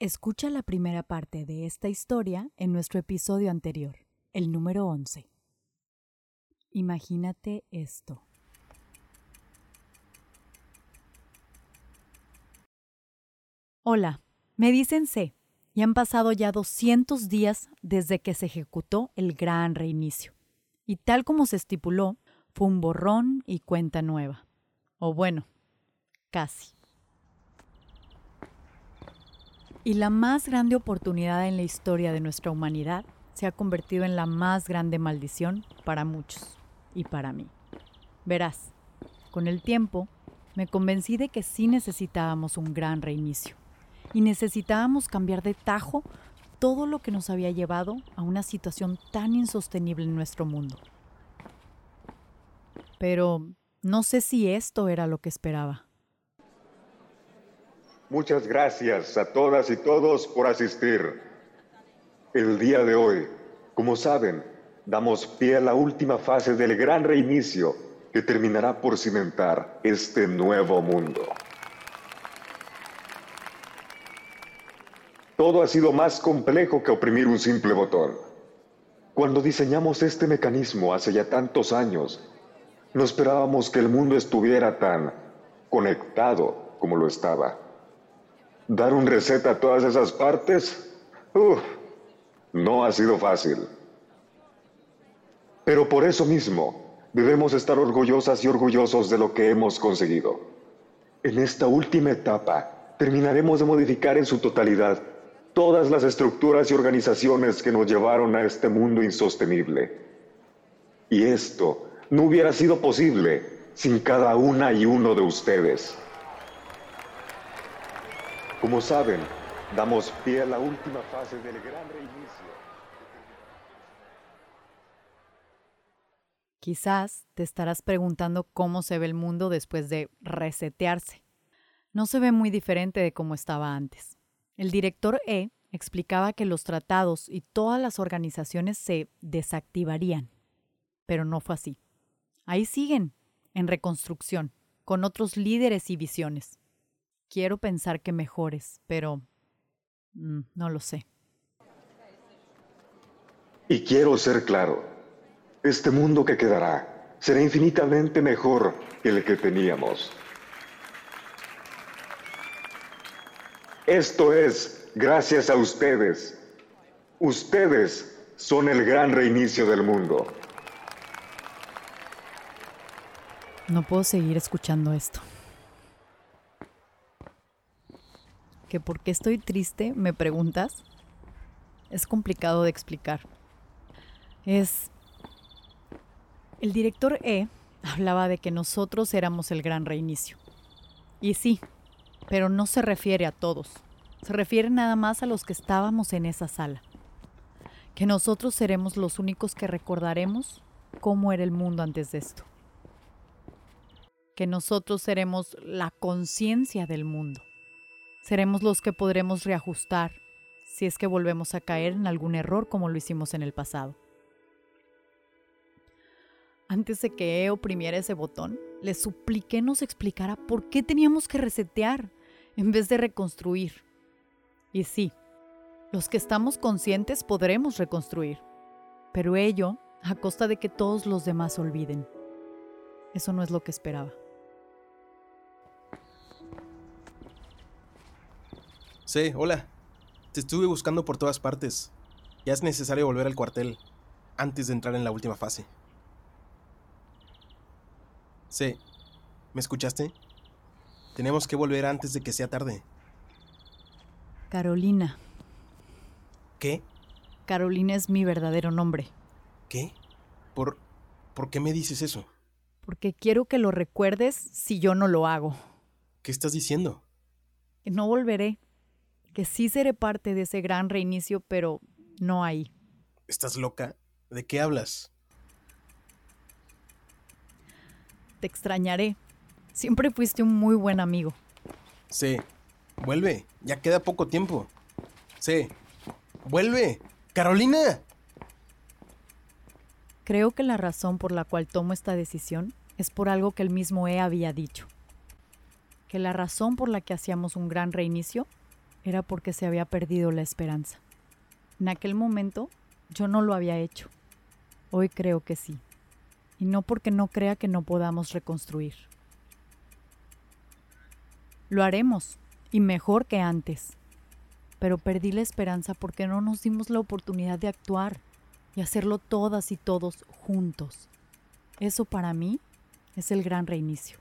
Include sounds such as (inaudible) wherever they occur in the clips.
Escucha la primera parte de esta historia en nuestro episodio anterior, el número 11. Imagínate esto. Hola, me dicen C y han pasado ya 200 días desde que se ejecutó el gran reinicio. Y tal como se estipuló, fue un borrón y cuenta nueva. O bueno, casi. Y la más grande oportunidad en la historia de nuestra humanidad se ha convertido en la más grande maldición para muchos y para mí. Verás, con el tiempo me convencí de que sí necesitábamos un gran reinicio y necesitábamos cambiar de tajo todo lo que nos había llevado a una situación tan insostenible en nuestro mundo. Pero no sé si esto era lo que esperaba. Muchas gracias a todas y todos por asistir. El día de hoy, como saben, damos pie a la última fase del gran reinicio que terminará por cimentar este nuevo mundo. Todo ha sido más complejo que oprimir un simple botón. Cuando diseñamos este mecanismo hace ya tantos años, no esperábamos que el mundo estuviera tan conectado como lo estaba. Dar un reset a todas esas partes, no ha sido fácil. Pero por eso mismo, debemos estar orgullosas y orgullosos de lo que hemos conseguido. En esta última etapa, terminaremos de modificar en su totalidad todas las estructuras y organizaciones que nos llevaron a este mundo insostenible. Y esto no hubiera sido posible sin cada una y uno de ustedes. Como saben, damos pie a la última fase del gran reinicio. Quizás te estarás preguntando cómo se ve el mundo después de resetearse. No se ve muy diferente de cómo estaba antes. El director E explicaba que los tratados y todas las organizaciones se desactivarían, pero no fue así. Ahí siguen, en reconstrucción, con otros líderes y visiones. Quiero pensar que mejores, pero mm, no lo sé. Y quiero ser claro, este mundo que quedará será infinitamente mejor que el que teníamos. Esto es gracias a ustedes. Ustedes son el gran reinicio del mundo. No puedo seguir escuchando esto. Que por qué estoy triste, me preguntas, es complicado de explicar. Es... El director E hablaba de que nosotros éramos el gran reinicio. Y sí, pero no se refiere a todos. Se refiere nada más a los que estábamos en esa sala. Que nosotros seremos los únicos que recordaremos cómo era el mundo antes de esto. Que nosotros seremos la conciencia del mundo. Seremos los que podremos reajustar si es que volvemos a caer en algún error como lo hicimos en el pasado. Antes de que E oprimiera ese botón, le supliqué nos explicara por qué teníamos que resetear en vez de reconstruir. Y sí, los que estamos conscientes podremos reconstruir, pero ello a costa de que todos los demás olviden. Eso no es lo que esperaba. Sí, hola. Te estuve buscando por todas partes. Ya es necesario volver al cuartel antes de entrar en la última fase. Sí, ¿me escuchaste? Tenemos que volver antes de que sea tarde. Carolina. ¿Qué? Carolina es mi verdadero nombre. ¿Qué? ¿Por, ¿Por qué me dices eso? Porque quiero que lo recuerdes si yo no lo hago. ¿Qué estás diciendo? Que no volveré que sí seré parte de ese gran reinicio, pero no ahí. ¿Estás loca? ¿De qué hablas? Te extrañaré. Siempre fuiste un muy buen amigo. Sí. Vuelve. Ya queda poco tiempo. Sí. Vuelve. Carolina. Creo que la razón por la cual tomo esta decisión es por algo que el mismo E había dicho. Que la razón por la que hacíamos un gran reinicio era porque se había perdido la esperanza. En aquel momento yo no lo había hecho. Hoy creo que sí. Y no porque no crea que no podamos reconstruir. Lo haremos, y mejor que antes. Pero perdí la esperanza porque no nos dimos la oportunidad de actuar y hacerlo todas y todos juntos. Eso para mí es el gran reinicio.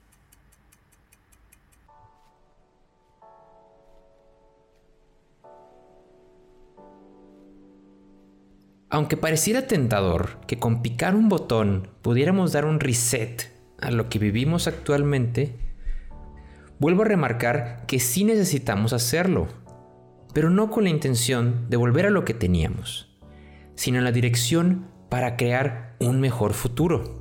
Aunque pareciera tentador que con picar un botón pudiéramos dar un reset a lo que vivimos actualmente, vuelvo a remarcar que sí necesitamos hacerlo, pero no con la intención de volver a lo que teníamos, sino en la dirección para crear un mejor futuro.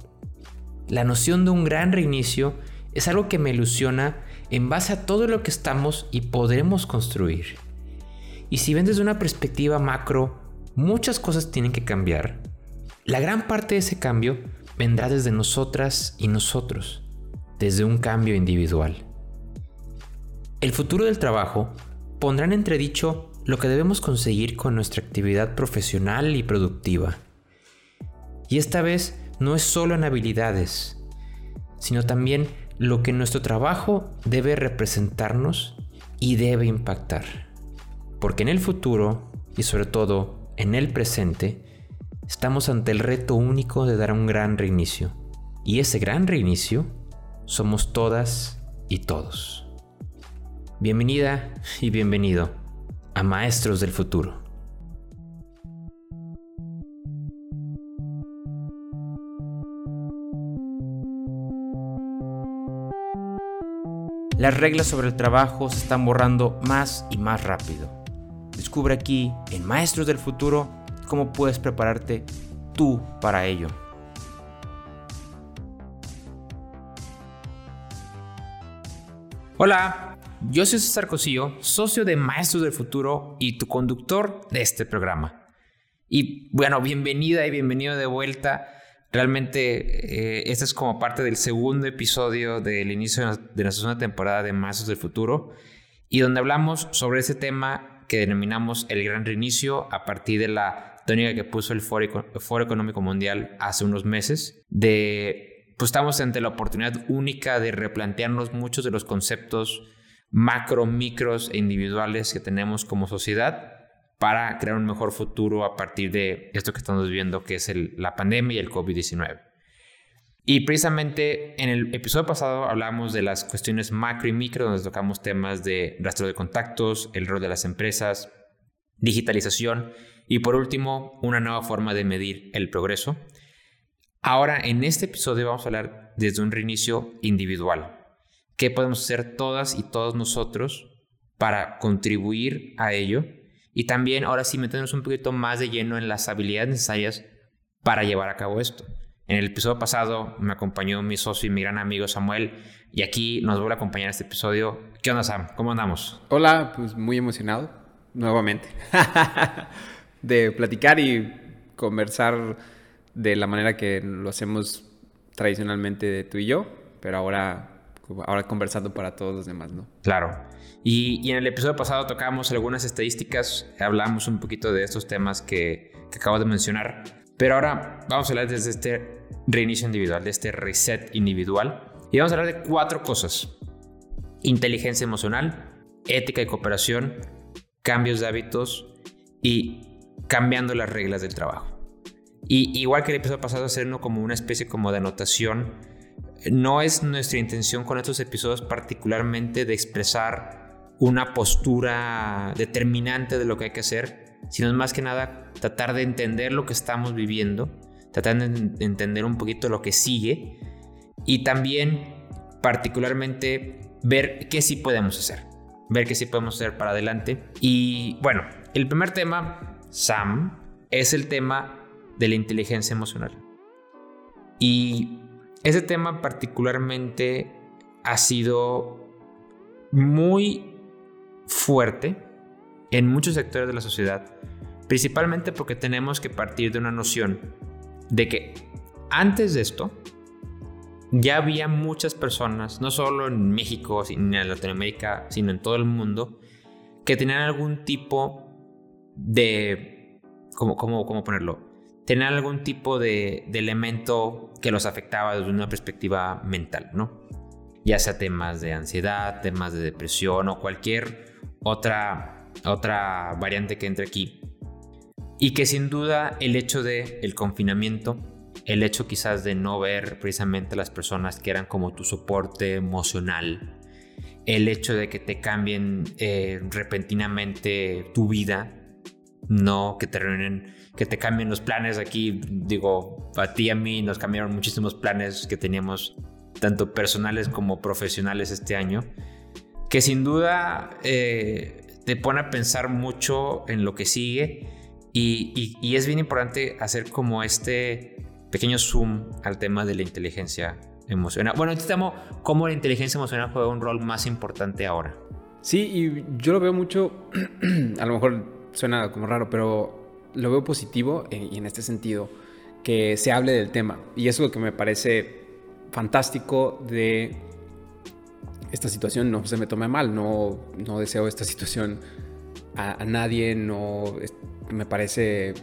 La noción de un gran reinicio es algo que me ilusiona en base a todo lo que estamos y podremos construir. Y si ven desde una perspectiva macro, muchas cosas tienen que cambiar. La gran parte de ese cambio vendrá desde nosotras y nosotros, desde un cambio individual. El futuro del trabajo pondrá en entredicho lo que debemos conseguir con nuestra actividad profesional y productiva. Y esta vez no es solo en habilidades, sino también lo que nuestro trabajo debe representarnos y debe impactar. Porque en el futuro, y sobre todo en el presente, estamos ante el reto único de dar un gran reinicio. Y ese gran reinicio somos todas y todos. Bienvenida y bienvenido a Maestros del Futuro. Las reglas sobre el trabajo se están borrando más y más rápido. Descubre aquí en Maestros del Futuro cómo puedes prepararte tú para ello. Hola, yo soy César Cosillo, socio de Maestros del Futuro y tu conductor de este programa. Y bueno, bienvenida y bienvenido de vuelta. Realmente eh, este es como parte del segundo episodio del inicio de nuestra segunda temporada de Maestros del Futuro y donde hablamos sobre ese tema que denominamos el gran reinicio a partir de la tónica que puso el Foro, Económico Mundial hace unos meses, de pues estamos ante la oportunidad única de replantearnos muchos de los conceptos macro, micros e individuales que tenemos como sociedad para crear un mejor futuro a partir de esto que estamos viviendo, que es la pandemia y el COVID-19. Y precisamente en el episodio pasado hablamos de las cuestiones macro y micro, donde tocamos temas de rastro de contactos, el rol de las empresas, digitalización y por último, una nueva forma de medir el progreso. Ahora, en este episodio vamos a hablar desde un reinicio individual. ¿Qué podemos hacer todas y todos nosotros para contribuir a ello? Y también, ahora sí, meternos un poquito más de lleno en las habilidades necesarias para llevar a cabo esto. En el episodio pasado me acompañó mi socio y mi gran amigo Samuel y aquí nos vuelve a acompañar este episodio. ¿Qué onda Sam? ¿Cómo andamos? Hola, pues muy emocionado nuevamente (laughs) de platicar y conversar de la manera que lo hacemos tradicionalmente tú y yo, pero ahora, ahora conversando para todos los demás, ¿no? Claro. Y, y en el episodio pasado tocamos algunas estadísticas, hablamos un poquito de estos temas que, que acabo de mencionar. Pero ahora vamos a hablar desde este reinicio individual, de este reset individual. Y vamos a hablar de cuatro cosas. Inteligencia emocional, ética y cooperación, cambios de hábitos y cambiando las reglas del trabajo. Y igual que el episodio pasado, hacerlo como una especie de anotación. No es nuestra intención con estos episodios particularmente de expresar una postura determinante de lo que hay que hacer, sino más que nada tratar de entender lo que estamos viviendo, tratar de entender un poquito lo que sigue y también particularmente ver qué sí podemos hacer, ver qué sí podemos hacer para adelante. Y bueno, el primer tema, Sam, es el tema de la inteligencia emocional. Y ese tema particularmente ha sido muy fuerte en muchos sectores de la sociedad, principalmente porque tenemos que partir de una noción de que antes de esto ya había muchas personas, no solo en México, ni en Latinoamérica, sino en todo el mundo, que tenían algún tipo de, ¿cómo, cómo, cómo ponerlo? Tenían algún tipo de, de elemento que los afectaba desde una perspectiva mental, ¿no? Ya sea temas de ansiedad, temas de depresión o cualquier otra, otra variante que entre aquí. Y que sin duda el hecho de el confinamiento, el hecho quizás de no ver precisamente a las personas que eran como tu soporte emocional, el hecho de que te cambien eh, repentinamente tu vida, no que te reúnen, que te cambien los planes aquí, digo, a ti y a mí nos cambiaron muchísimos planes que teníamos, tanto personales como profesionales este año, que sin duda eh, te pone a pensar mucho en lo que sigue y, es bien importante hacer como este pequeño zoom al tema de la inteligencia emocional. Bueno, estamos cómo la inteligencia emocional juega un rol más importante ahora. Sí, y yo lo veo mucho, (clears throat) a lo mejor suena como raro, pero lo veo positivo y en este sentido, que se hable del tema. Y eso es lo que me parece fantástico de esta situación, no se me tome mal, no, no deseo esta situación a, a nadie, no me parece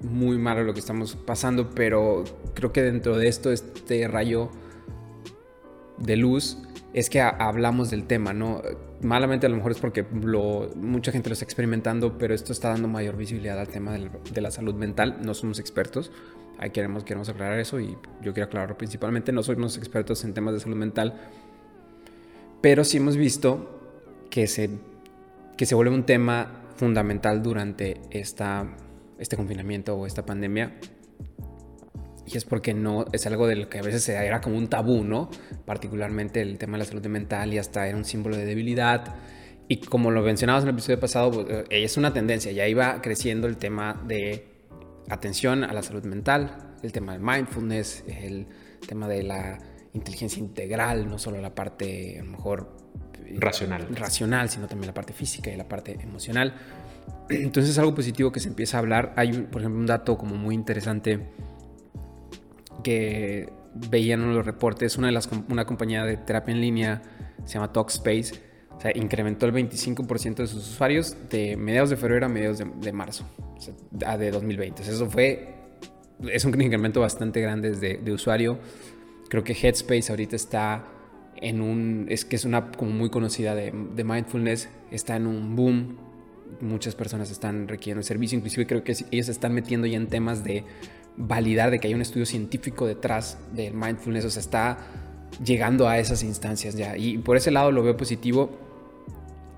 muy malo lo que estamos pasando, pero creo que dentro de esto, este rayo de luz es que hablamos del tema, ¿no? Malamente a lo mejor es porque lo, mucha gente lo está experimentando, pero esto está dando mayor visibilidad al tema de la salud mental. No somos expertos, ahí queremos, queremos aclarar eso y yo quiero aclararlo principalmente. No somos expertos en temas de salud mental, pero sí hemos visto que se, que se vuelve un tema fundamental durante esta, este confinamiento o esta pandemia y es porque no es algo de lo que a veces era como un tabú, ¿no? Particularmente el tema de la salud mental y hasta era un símbolo de debilidad. Y como lo mencionabas en el episodio pasado, pues, eh, es una tendencia, ya iba creciendo el tema de atención a la salud mental, el tema del mindfulness, el tema de la inteligencia integral, no solo la parte a lo mejor racional, racional sino también la parte física y la parte emocional. (clears throat) Entonces es algo positivo que se empieza a hablar. Hay, por ejemplo, un dato como muy interesante que veían los reportes, una, de las, una compañía de terapia en línea se llama Talkspace, o sea, incrementó el 25% de sus usuarios de mediados de febrero a mediados de, marzo, o de 2020. eso fue, es un incremento bastante grande de, de, usuario. Creo que Headspace ahorita está es que es una como muy conocida de, mindfulness, está en un boom. Muchas personas están requiriendo el servicio, inclusive creo que ellos están metiendo ya en temas de validar de que hay un estudio científico detrás del mindfulness, o sea, está llegando a esas instancias ya. Y por ese lado lo veo positivo,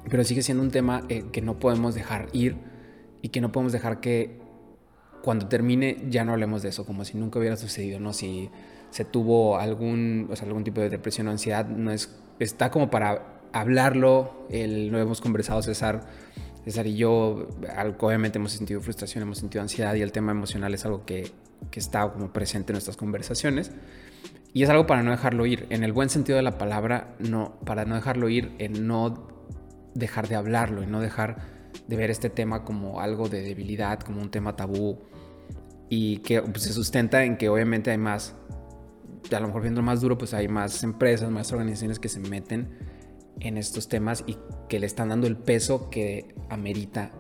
pero sigue siendo un tema eh, que no podemos dejar ir y que no podemos dejar que cuando termine ya no hablemos de eso, como si nunca hubiera sucedido, ¿no? Si se tuvo algún, o sea, algún tipo de depresión o ansiedad, no es, está como para hablarlo, el, lo hemos conversado César César y yo, obviamente hemos sentido frustración, hemos sentido ansiedad y el tema emocional es algo que, que está como presente en nuestras conversaciones. Y es algo para no dejarlo ir, en el buen sentido de la palabra, no, para no dejarlo ir, en no dejar de hablarlo, y no dejar de ver este tema como algo de debilidad, como un tema tabú, y que pues, se sustenta en que obviamente hay más, a lo mejor viendo más duro, pues hay más empresas, más organizaciones que se meten en estos temas y que le están dando el peso que amerita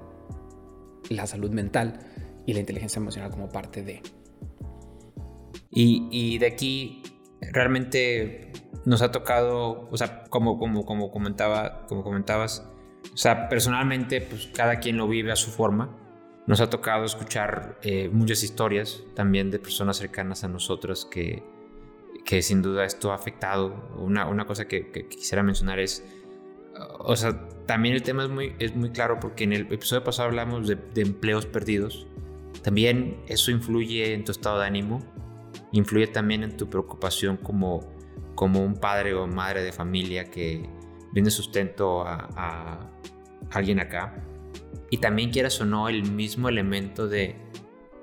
la salud mental y la inteligencia emocional como parte de. Y, de aquí realmente nos ha tocado, o sea, como, como, como, comentaba, como comentabas, o sea, personalmente, pues cada quien lo vive a su forma. Nos ha tocado escuchar eh, muchas historias también de personas cercanas a nosotros que, que sin duda esto ha afectado. Una, una cosa que, quisiera mencionar es, o sea, también el tema es muy, es muy claro porque en el episodio pasado hablamos de, empleos perdidos. También eso influye en tu estado de ánimo, influye también en tu preocupación como, como un padre o madre de familia que viene sustento a, a alguien acá. Y también quieras o no el mismo elemento de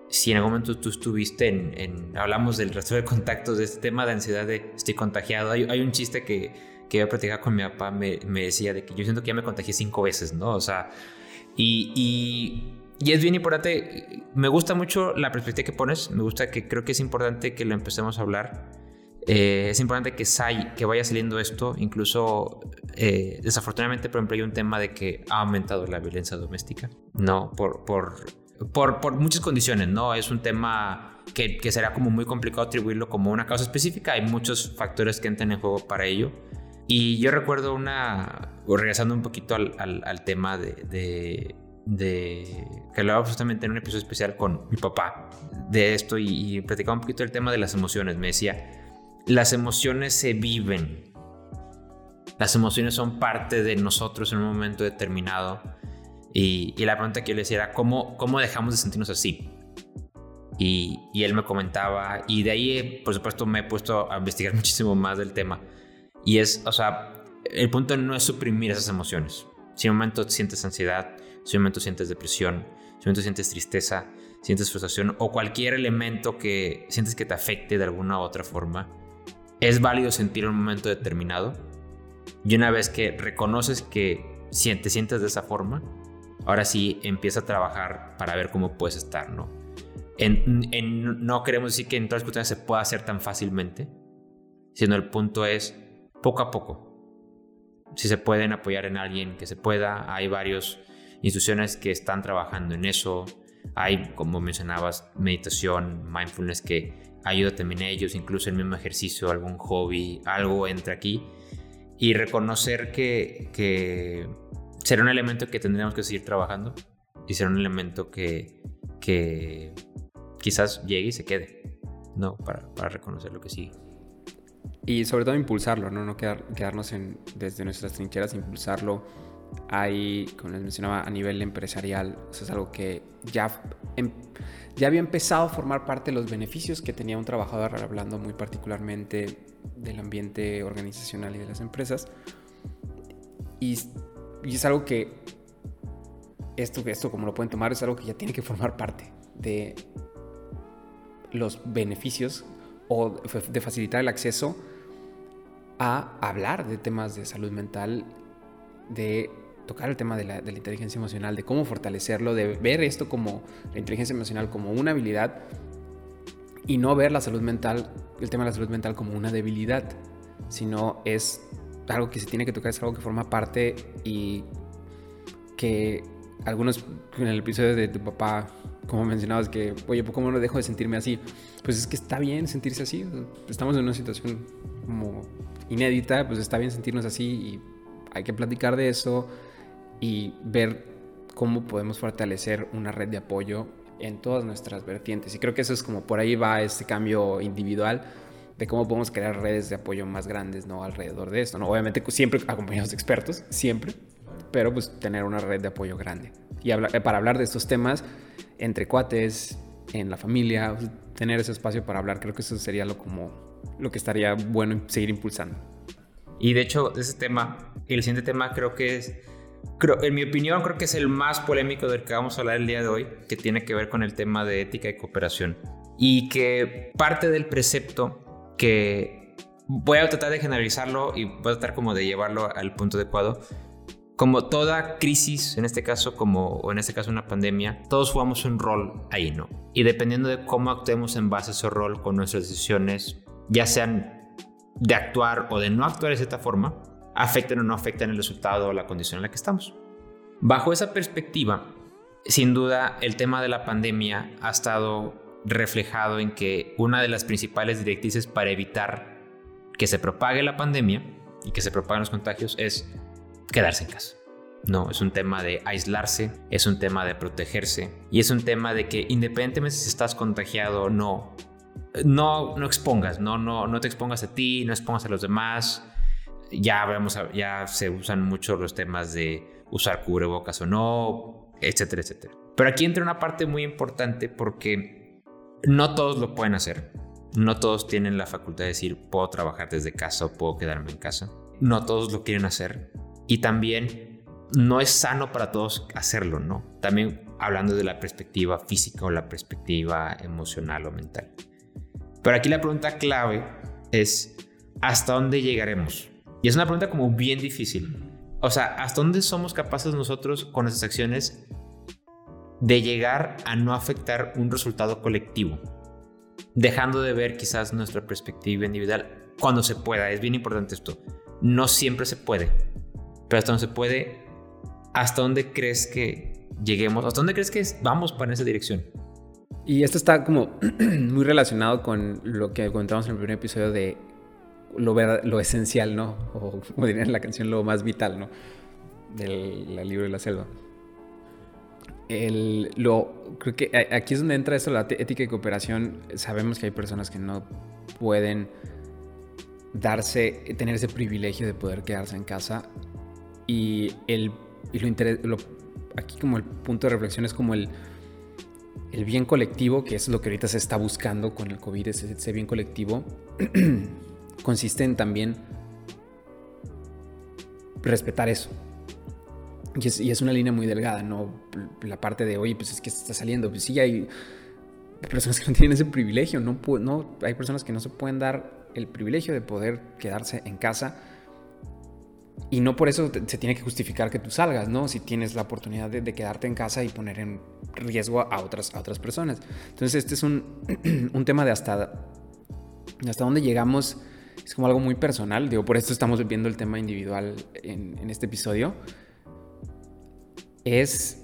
si en algún momento tú estuviste en, hablamos del resto de contactos de este tema de ansiedad de estoy contagiado, hay, hay un chiste que, que yo platicaba con mi papá, me, me, decía de que yo siento que ya me contagié cinco veces, ¿no? O sea, y, y, y, es bien importante, me gusta mucho la perspectiva que pones, me gusta que creo que es importante que lo empecemos a hablar. Eh, es importante que, que vaya saliendo esto. Incluso, eh, desafortunadamente, por ejemplo, hay un tema de que ha aumentado la violencia doméstica, ¿no? Por, por, por, muchas condiciones, ¿no? Es un tema que, será como muy complicado atribuirlo como una causa específica. Hay muchos factores que entran en juego para ello. Y yo recuerdo una, regresando un poquito al, al, tema de, de, de, que hablaba justamente en un episodio especial con mi papá de esto y, y platicaba un poquito del tema de las emociones. Me decía, las emociones se viven. Las emociones son parte de nosotros en un momento determinado. Y, la pregunta que yo le decía era, ¿cómo, ¿cómo dejamos de sentirnos así? Y, y, él me comentaba, y de ahí, por supuesto, me he puesto a investigar (laughs) muchísimo más del tema. Y es, o sea, el punto no es suprimir esas emociones. Si en un momento sientes ansiedad, si en un momento sientes depresión, si en un momento sientes tristeza, sientes frustración o cualquier elemento que sientes que te afecte de alguna u otra forma, es válido sentir en un momento determinado. Y una vez que reconoces que te sientes de esa forma, ahora sí empieza a trabajar para ver cómo puedes estar, ¿no? En, no queremos decir que en todas las cuestiones se pueda hacer tan fácilmente, sino el punto es poco a poco. Si se pueden apoyar en alguien que se pueda, hay varias instituciones que están trabajando en eso. Hay, como mencionabas, meditación, mindfulness que ayuda también a ellos, incluso el mismo ejercicio, algún hobby, algo entra aquí. Y reconocer que, que será un elemento que tendríamos que seguir trabajando y será un elemento que, que quizás llegue y se quede, ¿no? Para, para reconocer lo que sigue. Y sobre todo impulsarlo, ¿no? No quedarnos en, desde nuestras trincheras, impulsarlo. Hay, como les mencionaba, a nivel empresarial, eso es algo que ya em, ya había empezado a formar parte de los beneficios que tenía un trabajador, hablando muy particularmente del ambiente organizacional y de las empresas. Y, es algo que, esto, esto como lo pueden tomar, es algo que ya tiene que formar parte de los beneficios o de facilitar el acceso a hablar de temas de salud mental, de tocar el tema de la, inteligencia emocional, de cómo fortalecerlo, de ver esto como la inteligencia emocional como una habilidad y no ver la salud mental, el tema de la salud mental como una debilidad, sino es algo que se tiene que tocar, es algo que forma parte y que algunos en el episodio de tu papá, como mencionabas, que, oye, ¿cómo no dejo de sentirme así? Pues es que está bien sentirse así, estamos en una situación como inédita, pues está bien sentirnos así y hay que platicar de eso, y ver cómo podemos fortalecer una red de apoyo en todas nuestras vertientes. Y creo que eso es como por ahí va este cambio individual de cómo podemos crear redes de apoyo más grandes, ¿no? Alrededor de esto, ¿no? Obviamente siempre acompañados de expertos, siempre, pero pues tener una red de apoyo grande. Y eh, para hablar de estos temas entre cuates, en la familia, tener ese espacio para hablar, creo que eso sería lo como lo que estaría bueno seguir impulsando. Y de hecho, ese tema, el siguiente tema creo que es creo, en mi opinión, creo que es el más polémico del que vamos a hablar el día de hoy, que tiene que ver con el tema de ética y cooperación. Y que parte del precepto que voy a tratar de generalizarlo y voy a tratar como de llevarlo al punto adecuado. Como toda crisis, en este caso, como o en este caso una pandemia, todos jugamos un rol ahí, ¿no? Y dependiendo de cómo actuemos en base a ese rol con nuestras decisiones, ya sean de actuar o de no actuar de cierta forma, afecten o no afecten el resultado o la condición en la que estamos. Bajo esa perspectiva, sin duda el tema de la pandemia ha estado reflejado en que una de las principales directrices para evitar que se propague la pandemia y que se propaguen los contagios es quedarse en casa. No, es un tema de aislarse, es un tema de protegerse y es un tema de que independientemente si estás contagiado o no, no, no expongas, no, no, no te expongas a ti, no expongas a los demás, ya, vemos, ya se usan mucho los temas de usar cubrebocas o no, etcétera, etcétera. Pero aquí entra una parte muy importante porque no todos lo pueden hacer. No todos tienen la facultad de decir, puedo trabajar desde casa o puedo quedarme en casa. No todos lo quieren hacer. Y también no es sano para todos hacerlo, ¿no? También hablando de la perspectiva física o la perspectiva emocional o mental. Pero aquí la pregunta clave es, ¿hasta dónde llegaremos? Y es una pregunta como bien difícil. O sea, ¿hasta dónde somos capaces nosotros con nuestras acciones de llegar a no afectar un resultado colectivo? dejando de ver quizás nuestra perspectiva individual cuando se pueda. Es bien importante esto. No siempre se puede, pero hasta donde se puede, ¿hasta dónde crees que lleguemos? ¿Hasta dónde crees que vamos para esa dirección? Y esto está como (clears throat) muy relacionado con lo que comentamos en el primer episodio de lo, lo esencial, ¿no? O como dirían en la canción, lo más vital, ¿no? Del libro de la selva. El, lo, creo que aquí es donde entra eso, la ética y cooperación. Sabemos que hay personas que no pueden darse, tener ese privilegio de poder quedarse en casa. Y, el, y lo, lo, aquí como el punto de reflexión es como el, el bien colectivo, que es lo que ahorita se está buscando con el COVID, ese, bien colectivo, (clears throat) consiste en también respetar eso. Y es, y es, una línea muy delgada, ¿no? La parte de, oye, pues es que está saliendo. Pues sí, hay personas (laughs) que no tienen ese privilegio, no, no, hay personas que no se pueden dar el privilegio de poder quedarse en casa y no por eso se tiene que justificar que tú salgas, ¿no? Si tienes la oportunidad de, quedarte en casa y poner en riesgo a otras, a otras personas. Entonces este es un, (clears throat) un tema de hasta, hasta dónde llegamos. Es como algo muy personal. Digo, por esto estamos viendo el tema individual en, en este episodio. Es...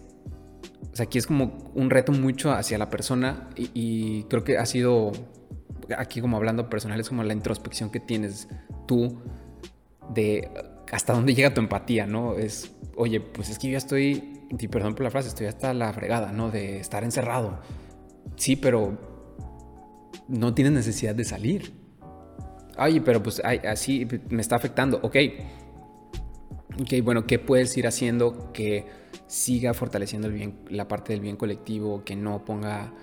O sea, aquí es como un reto mucho hacia la persona y, creo que ha sido, aquí como hablando personal, es como la introspección que tienes tú de hasta dónde llega tu empatía, ¿no? Es, oye, pues es que yo ya estoy, y perdón por la frase, estoy hasta la fregada, ¿no? De estar encerrado. Sí, pero no tienes necesidad de salir. Ay, pero pues así me está afectando. Ok. Ok, bueno, ¿qué puedes ir haciendo que siga fortaleciendo la parte del bien colectivo, que no ponga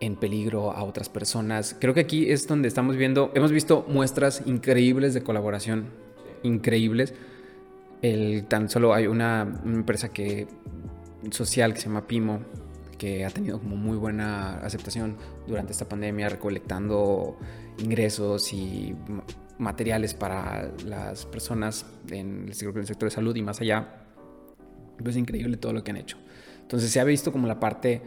en peligro a otras personas? Creo que aquí es donde estamos viendo, hemos visto muestras increíbles de colaboración increíbles. El, tan solo hay una, empresa que, social que se llama Pimo, que ha tenido como muy buena aceptación durante esta pandemia, recolectando ingresos y materiales para las personas en el sector, de salud y más allá. Es increíble todo lo que han hecho. Entonces se ha visto como la parte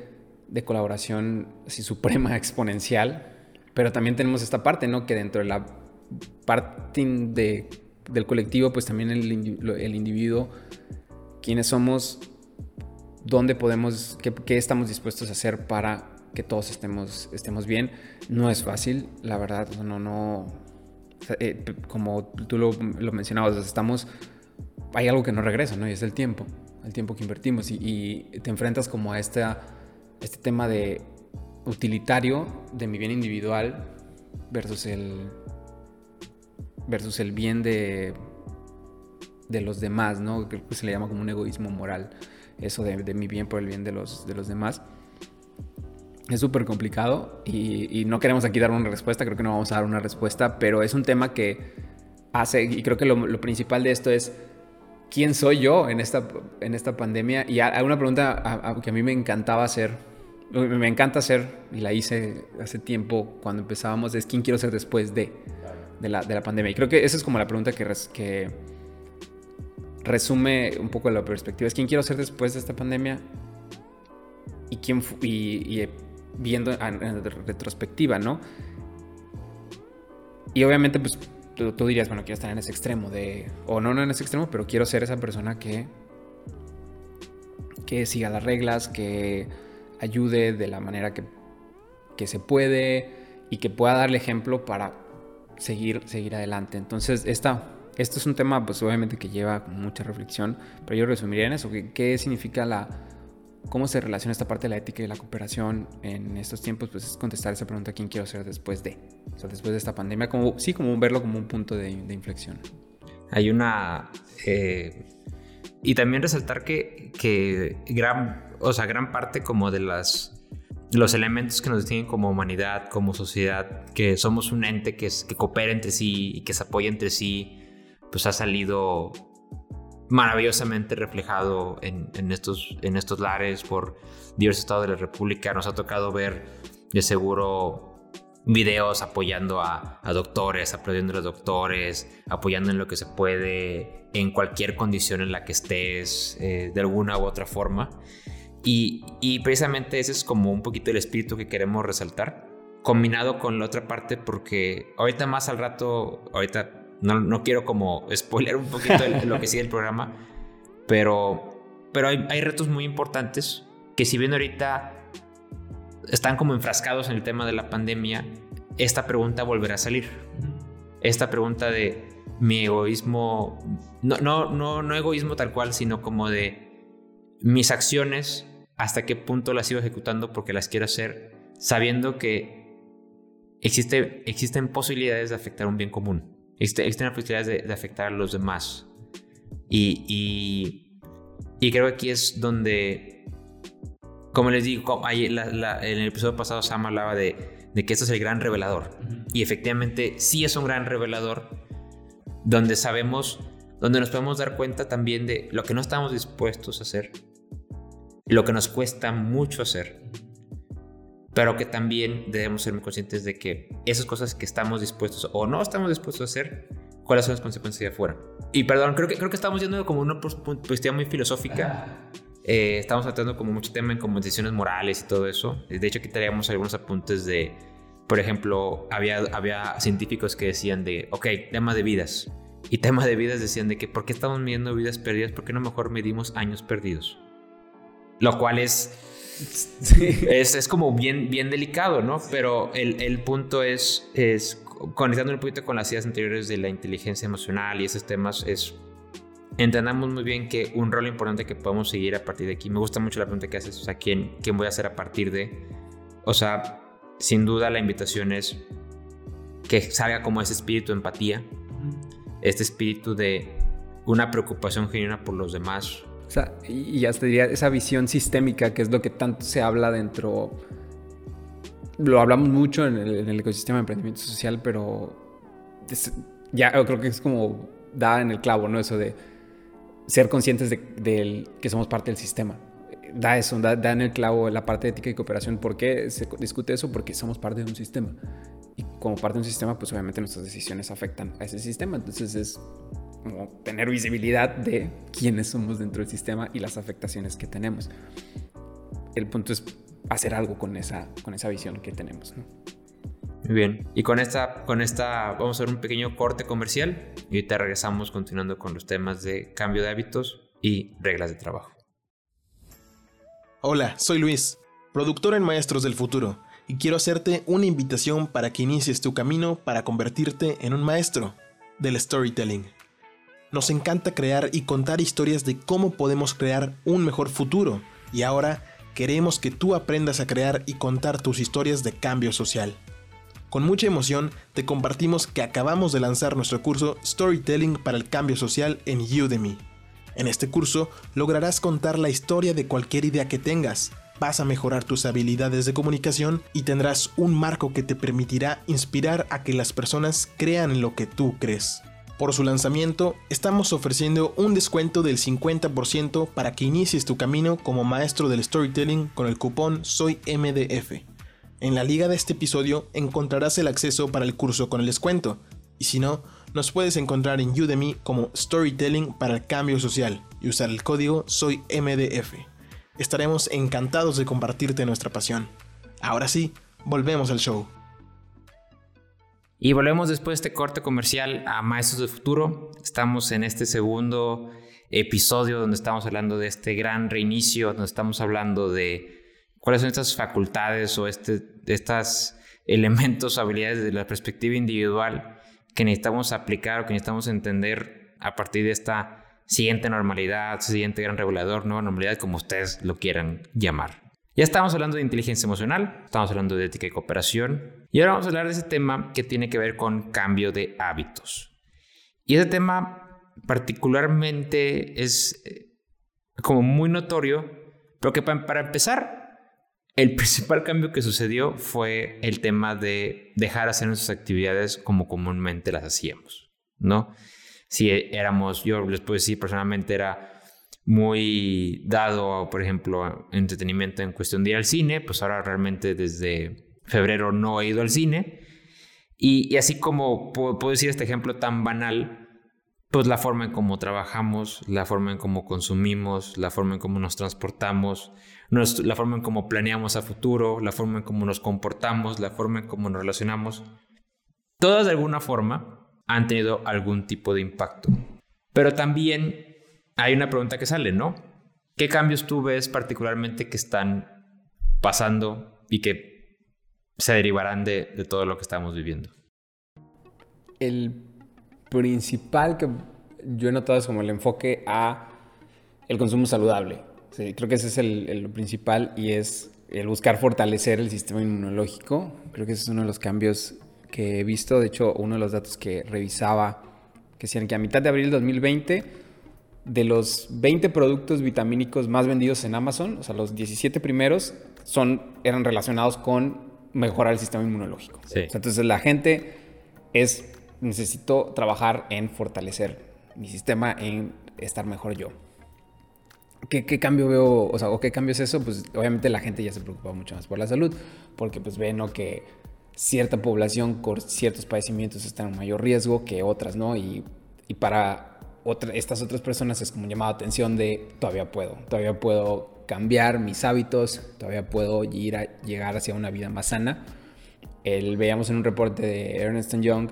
de colaboración así suprema, (laughs) exponencial, pero también tenemos esta parte, ¿no? Que dentro de la parte de del colectivo, pues también el, el individuo, quiénes somos, dónde podemos, qué, estamos dispuestos a hacer para que todos estemos, estemos bien. No es fácil, la verdad, no, no, eh, como tú lo, mencionabas, estamos, hay algo que no regresa, ¿no? Y es el tiempo, el tiempo que invertimos y, te enfrentas como a esta, este tema de utilitario de mi bien individual versus el, versus el bien de, de los demás, ¿no? Se le llama como un egoísmo moral, eso de, mi bien por el bien de los, de los demás. Es súper complicado y, no queremos aquí dar una respuesta, creo que no vamos a dar una respuesta, pero es un tema que hace, y creo que lo, principal de esto es, ¿quién soy yo en esta, en esta pandemia? Y hay una pregunta que a mí me encantaba hacer, me encanta hacer, y la hice hace tiempo cuando empezábamos, es ¿quién quiero ser después de? de la, de la pandemia. Y creo que esa es como la pregunta que, resume un poco la perspectiva. Es quién quiero ser después de esta pandemia y quién y, viendo en, retrospectiva, ¿no? Y obviamente, pues tú, dirías, bueno, quiero estar en ese extremo de, o no, no en ese extremo, pero quiero ser esa persona que, que siga las reglas, que ayude de la manera que, que se puede y que pueda darle ejemplo para seguir, seguir adelante. Entonces, esta, esto es un tema, pues obviamente que lleva mucha reflexión, pero yo resumiría en eso, ¿qué, significa la, cómo se relaciona esta parte de la ética y la cooperación en estos tiempos? Pues es contestar esa pregunta, ¿quién quiero ser después de? O sea, después de esta pandemia, como, sí, como verlo como un punto de, inflexión. Hay una... Eh, y también resaltar que, que gran, o sea, gran parte como de las los elementos que nos distinguen como humanidad, como sociedad, que somos un ente que, que coopera entre sí y que se apoya entre sí, pues ha salido maravillosamente reflejado en, estos, en estos lares por diversos estados de la República. Nos ha tocado ver de seguro videos apoyando a, doctores, aplaudiendo a los doctores, apoyando en lo que se puede, en cualquier condición en la que estés, eh, de alguna u otra forma. Y, precisamente ese es como un poquito el espíritu que queremos resaltar. combinado con la otra parte porque ahorita más al rato, ahorita no, no quiero como spoiler un poquito lo que sigue el programa, pero, pero hay, hay retos muy importantes que si bien ahorita están como enfrascados en el tema de la pandemia, esta pregunta volverá a salir. Esta pregunta de mi egoísmo, no, no, no, no egoísmo tal cual, sino como de mis acciones, hasta qué punto las sigo ejecutando porque las quiero hacer, sabiendo que existe, existen posibilidades de afectar un bien común, existen posibilidades de, afectar a los demás. Y, y, y creo que aquí es donde como les digo, en el episodio pasado Sam hablaba de, que esto es el gran revelador. Y efectivamente sí es un gran revelador donde sabemos, donde nos podemos dar cuenta también de lo que no estamos dispuestos a hacer, lo que nos cuesta mucho hacer, pero que también debemos ser muy conscientes de que esas cosas que estamos dispuestos o no estamos dispuestos a hacer, cuáles son las consecuencias de afuera. Y perdón, creo que, creo que estamos yendo como una postura muy filosófica. Eh, estamos tratando como mucho tema en como decisiones morales y todo eso. De hecho, aquí traíamos algunos apuntes de, por ejemplo, había, había científicos que decían de, ok, tema de vidas. Y tema de vidas decían de que, ¿por qué estamos midiendo vidas perdidas? ¿Por qué no mejor medimos años perdidos? Lo cual es, es, es, como bien, bien delicado, ¿no? Pero el, el punto es, es, conectando un poquito con las ideas anteriores de la inteligencia emocional y esos temas, es entendamos muy bien que un rol importante que podemos seguir a partir de aquí, me gusta mucho la pregunta que haces, o sea, ¿quién, quién voy a hacer a partir de? O sea, sin duda la invitación es que salga como ese espíritu de empatía, este espíritu de una preocupación genuina por los demás. O sea, y hasta diría esa visión sistémica, que es lo que tanto se habla dentro, lo hablamos mucho en el, en el ecosistema de emprendimiento social, pero ya creo que es como da en el clavo, ¿no? Eso de ser conscientes de, que somos parte del sistema. Da eso, da, en el clavo la parte de ética y cooperación. ¿Por qué se discute eso? Porque somos parte de un sistema. Y como parte de un sistema, pues obviamente nuestras decisiones afectan a ese sistema. Entonces es como tener visibilidad de quiénes somos dentro del sistema y las afectaciones que tenemos. El punto es hacer algo con esa, con esa visión que tenemos. Muy bien. Y con esta, con esta vamos a hacer un pequeño corte comercial y ahorita regresamos continuando con los temas de cambio de hábitos y reglas de trabajo. Hola, soy Luis, productor en Maestros del Futuro, y quiero hacerte una invitación para que inicies tu camino para convertirte en un maestro del storytelling. Nos encanta crear y contar historias de cómo podemos crear un mejor futuro, y ahora queremos que tú aprendas a crear y contar tus historias de cambio social. Con mucha emoción te compartimos que acabamos de lanzar nuestro curso Storytelling para el Cambio Social en Udemy. En este curso lograrás contar la historia de cualquier idea que tengas, vas a mejorar tus habilidades de comunicación y tendrás un marco que te permitirá inspirar a que las personas crean en lo que tú crees. Por su lanzamiento, estamos ofreciendo un descuento del 50% para que inicies tu camino como maestro del storytelling con el cupón SOYMDF. En la liga de este episodio encontrarás el acceso para el curso con el descuento, y si no, nos puedes encontrar en Udemy como Storytelling para el Cambio Social y usar el código SOYMDF. Estaremos encantados de compartirte nuestra pasión. Ahora sí, volvemos al show. Y volvemos después de este corte comercial a Maestros del Futuro. Estamos en este segundo episodio donde estamos hablando de este gran reinicio, donde estamos hablando de cuáles son estas facultades o este, estos elementos, habilidades de la perspectiva individual que necesitamos aplicar o que necesitamos entender a partir de esta siguiente normalidad, siguiente gran regulador, nueva normalidad, como ustedes lo quieran llamar. Ya estamos hablando de inteligencia emocional, estamos hablando de ética y cooperación, y ahora vamos a hablar de ese tema que tiene que ver con cambio de hábitos. Y ese tema particularmente es eh, como muy notorio, pero que para empezar el (laughs) principal cambio que sucedió fue el tema de dejar hacer nuestras actividades como comúnmente las hacíamos, ¿no? Si éramos, yo les puedo decir personalmente, era muy dado, por ejemplo, entretenimiento en cuestión de ir al cine, pues ahora realmente desde febrero no he ido al cine. Y, así como puedo, decir este ejemplo tan banal, pues la forma en cómo trabajamos, la forma en cómo consumimos, la forma en cómo nos transportamos, la forma en cómo planeamos a futuro, la forma en cómo nos comportamos, la forma en cómo nos relacionamos. Todas de alguna forma han tenido algún tipo de impacto. Pero también hay una pregunta que sale, ¿no? ¿Qué cambios tú ves particularmente que están pasando y que se derivarán de, de todo lo que estamos viviendo? El principal que yo he notado es como el enfoque a el consumo saludable. Creo que ese es el, principal y es el buscar fortalecer el sistema inmunológico. Creo que ese es uno de los cambios que he visto. De hecho, uno de los datos que revisaba, que decían que a mitad de abril de 2020, de los 20 productos vitamínicos más vendidos en Amazon, o sea, los 17 primeros, son, eran relacionados con mejorar el sistema inmunológico. entonces la gente es necesito trabajar en fortalecer mi sistema, en estar mejor yo. ¿Qué, cambio veo? O sea, ¿o qué cambio es eso? Pues obviamente la gente ya se preocupa mucho más por la salud, porque pues ven que cierta población con ciertos padecimientos está en mayor riesgo que otras, ¿no? Y, para estas otras personas es como un llamado a atención de todavía puedo, todavía puedo cambiar mis hábitos, todavía puedo ir a, llegar hacia una vida más sana. El, veíamos en un reporte de Ernest Young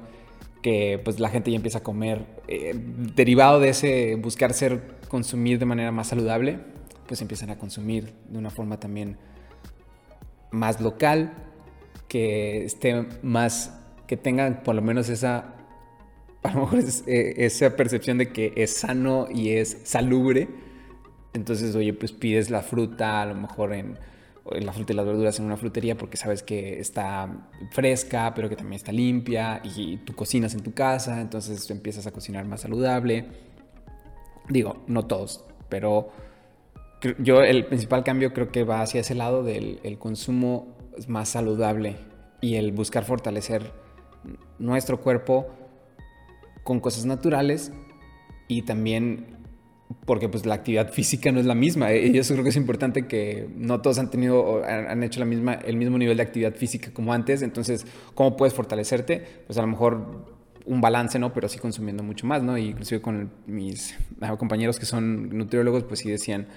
que pues la gente ya empieza a comer eh, derivado de ese buscar ser consumir de manera más saludable pues empiezan a consumir de una forma también más local que esté más que tengan por lo menos esa (laughs) a lo mejor eh, esa percepción de que es sano y es salubre entonces oye pues pides la fruta a lo mejor en la fruta y las verduras en una frutería porque sabes que está fresca, pero que también está limpia y tú cocinas en tu casa, entonces empiezas a cocinar más saludable. Digo, no todos, pero yo el principal cambio creo que va hacia ese lado del consumo más saludable y el buscar fortalecer nuestro cuerpo con cosas naturales y también porque pues la actividad (laughs) física no es la misma. Y eso creo que es importante que no todos han tenido, han hecho la misma, el mismo nivel de actividad física como antes. Entonces, ¿cómo puedes fortalecerte? Pues a lo mejor un balance, ¿no? Pero sí consumiendo mucho más, ¿no? Y inclusive con mis compañeros que son nutriólogos, pues sí decían,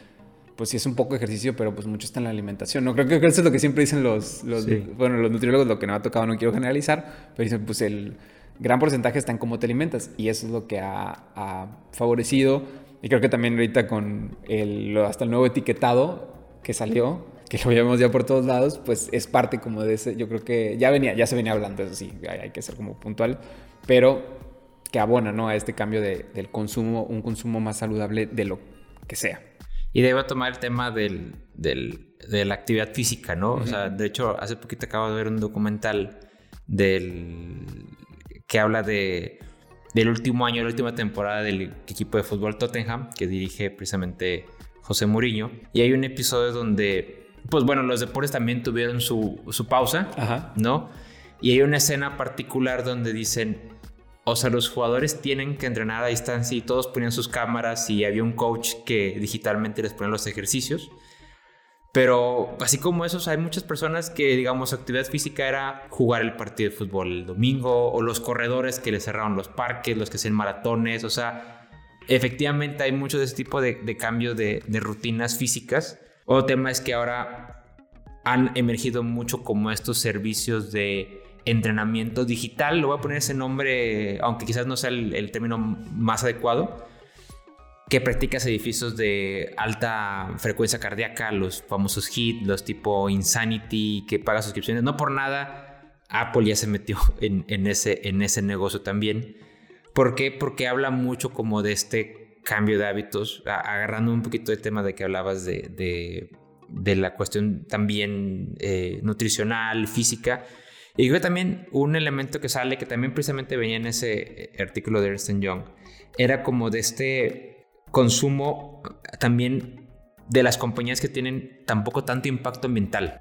pues sí es un poco ejercicio, pero pues mucho está en la alimentación, ¿no? Creo que eso es lo que siempre dicen los, los bueno, los nutriólogos, lo que no ha tocado, no quiero generalizar, pero dicen, pues el gran porcentaje está en cómo te alimentas y eso es lo que ha, ha favorecido y creo que también ahorita con el, hasta el nuevo etiquetado que salió, que lo vemos ya por todos lados, pues es parte como de ese, yo creo que ya venía, ya se venía hablando, eso sí, hay, que ser como puntual, pero que abona, ¿no? A este cambio de, del consumo, un consumo más saludable de lo que sea. Y debo tomar el tema del, del, de la actividad física, ¿no? O sea, de hecho, hace poquito acabo de ver un documental del que habla de del último año, la última temporada del equipo de fútbol Tottenham, que dirige precisamente José Mourinho. Y hay un episodio donde, pues bueno, los deportes también tuvieron su, su pausa, ¿no? Y hay una escena particular donde dicen, o sea, los jugadores tienen que entrenar a distancia y todos ponían sus cámaras y había un coach que digitalmente les ponía los ejercicios. Pero así como esos, hay muchas personas que, digamos, su actividad física era jugar el partido de fútbol el domingo, o los corredores que les cerraron los parques, los que hacen maratones, o sea, efectivamente hay mucho de ese tipo de, de cambios de, rutinas físicas. Otro tema es que ahora han emergido mucho como estos servicios de entrenamiento digital, lo voy a poner ese nombre, aunque quizás no sea el término más adecuado, que practicas edificios de alta frecuencia cardíaca, los famosos HIT, los tipo Insanity, que paga suscripciones. No por nada, Apple ya se metió (laughs) en, ese, en ese negocio también. ¿Por qué? Porque habla mucho como de este cambio de hábitos, agarrando un poquito el tema de que hablabas de, de, la cuestión también eh, nutricional, física. Y creo que también un elemento que sale, que también precisamente venía en ese artículo de Ernst Young, era como de este consumo también de las compañías que tienen tampoco tanto impacto ambiental.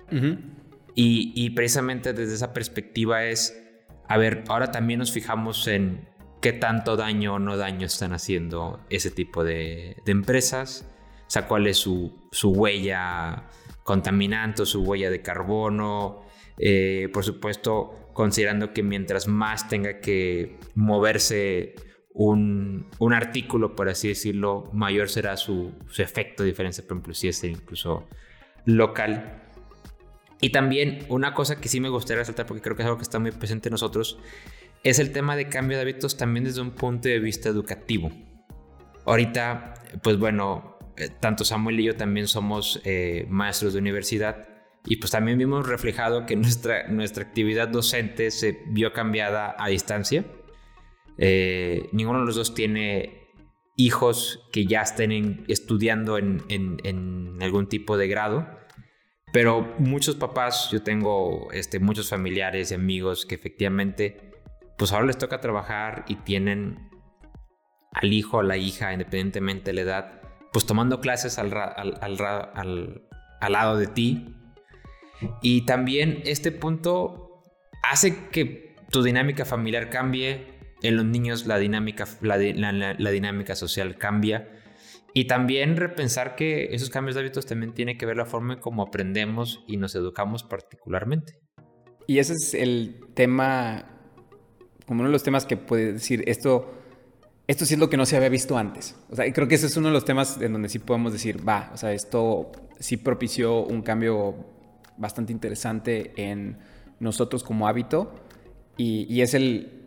y, precisamente desde esa perspectiva es, a ver, ahora también nos fijamos en qué tanto daño o no daño están haciendo ese tipo de, empresas, o sea, cuál es su, huella contaminante, su huella de carbono, eh, por supuesto, considerando que mientras más tenga que moverse un, un, artículo, por así decirlo, mayor será su, su efecto de diferencia, por ejemplo, si es incluso local. Y también una cosa que sí me gustaría resaltar, porque creo que es algo que está muy presente en nosotros, es el tema de cambio de hábitos también desde un punto de vista educativo. Ahorita, pues bueno, eh, tanto Samuel y yo también somos eh, maestros de universidad y pues también vimos reflejado que nuestra, nuestra actividad docente se vio cambiada a distancia. Eh, ninguno de los dos tiene hijos que ya estén estudiando en, algún tipo de grado, pero muchos papás, yo tengo este, muchos familiares y amigos que efectivamente, pues ahora les toca trabajar y tienen al hijo o la hija, independientemente de la edad, pues tomando clases al lado de ti. Y también este punto hace que tu dinámica familiar cambie, en los niños la dinámica, la, la, dinámica social cambia. Y también repensar que esos cambios de hábitos también tiene que ver la forma en cómo aprendemos y nos educamos particularmente. Y ese es el tema, como uno de los temas que puede decir, esto, esto sí es lo que no se había visto antes. O sea, creo que ese es uno de los temas en donde sí podemos decir, va, o sea, esto sí propició un cambio bastante interesante en nosotros como hábito y, y es el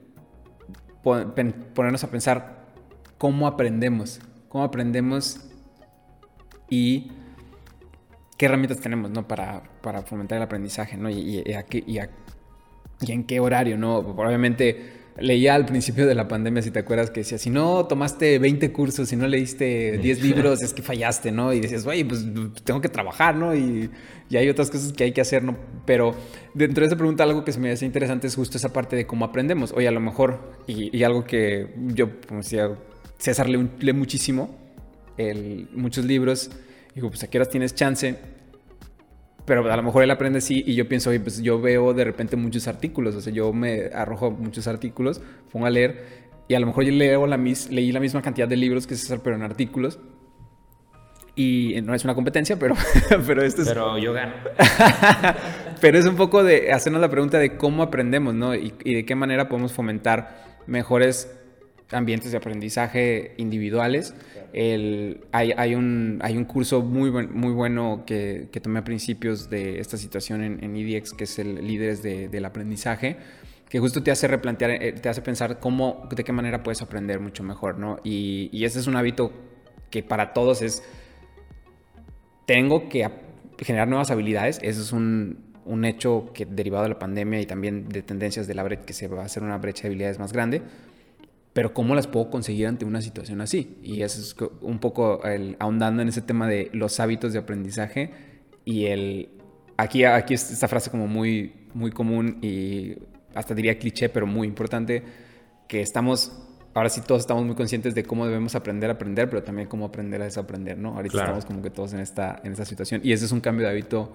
ponernos a pensar cómo aprendemos, cómo aprendemos y qué herramientas tenemos ¿no? para, para fomentar el aprendizaje ¿no? y, y, en qué horario. ¿no? Obviamente leía al principio de la pandemia, si te acuerdas, que decía, si no tomaste 20 cursos, si no leíste 10 libros, es que fallaste, ¿no? Y decías, oye, pues tengo que trabajar, ¿no? Y, y, hay otras cosas que hay que hacer, ¿no? Pero dentro de esa pregunta, algo que se me hace interesante es justo esa parte de cómo aprendemos. Oye, a lo mejor, y, y algo que yo, como decía, César lee, lee muchísimo, el, muchos libros, digo, pues a qué horas tienes chance pero a lo mejor él aprende así y yo pienso, oye, pues yo veo de repente muchos artículos, o sea, yo me arrojo muchos artículos, pongo a leer y a lo mejor yo leo la mis, leí la misma cantidad de libros que César, pero en artículos. Y no es una competencia, pero, (laughs) pero esto es... Pero yo gano. (laughs) pero es un poco de hacernos la pregunta de cómo aprendemos, ¿no? Y, y de qué manera podemos fomentar mejores ambientes de aprendizaje individuales. El, hay, hay, un, hay un curso muy, muy bueno que, que, tomé a principios de esta situación en, en que es el Líderes de, del Aprendizaje, que justo te hace replantear, eh, te hace pensar cómo, de qué manera puedes aprender mucho mejor, ¿no? Y, y ese es un hábito que para todos es, tengo que generar nuevas habilidades, eso es un, un hecho que derivado de la pandemia y también de tendencias de la brecha, que se va a hacer una brecha de habilidades más grande pero ¿cómo las puedo conseguir ante una situación así? Y eso es un poco el, ahondando en ese tema de los hábitos de aprendizaje y el... Aquí, aquí esta frase como muy, muy común y hasta diría cliché, pero muy importante, que estamos, ahora sí todos estamos muy conscientes de cómo debemos aprender a aprender, pero también cómo aprender a desaprender, ¿no? Ahorita estamos como que todos en esta, en esta situación y ese es un cambio de hábito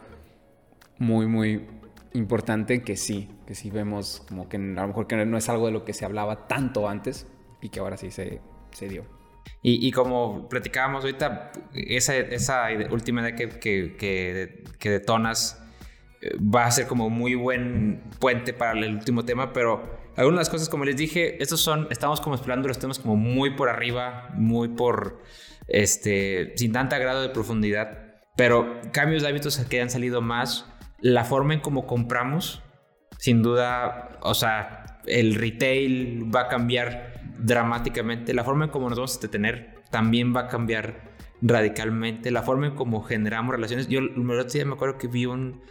muy, muy importante que sí, que sí vemos como que a lo mejor que no es algo de lo que se hablaba tanto antes y que ahora sí se, se dio. Y, y, como platicábamos ahorita, esa, esa última idea que, que, que, que, detonas eh, va a ser como muy buen puente para el último tema, pero algunas de las cosas, como les dije, estos son, estamos como explorando los temas como muy por arriba, muy por, este, sin tanta grado de profundidad, pero cambios de hábitos que han salido más la forma en cómo compramos, sin duda, o sea, el retail va a cambiar dramáticamente, la forma en cómo nos vamos a detener también va a cambiar radicalmente, la forma en cómo generamos relaciones. Yo me acuerdo que vi un,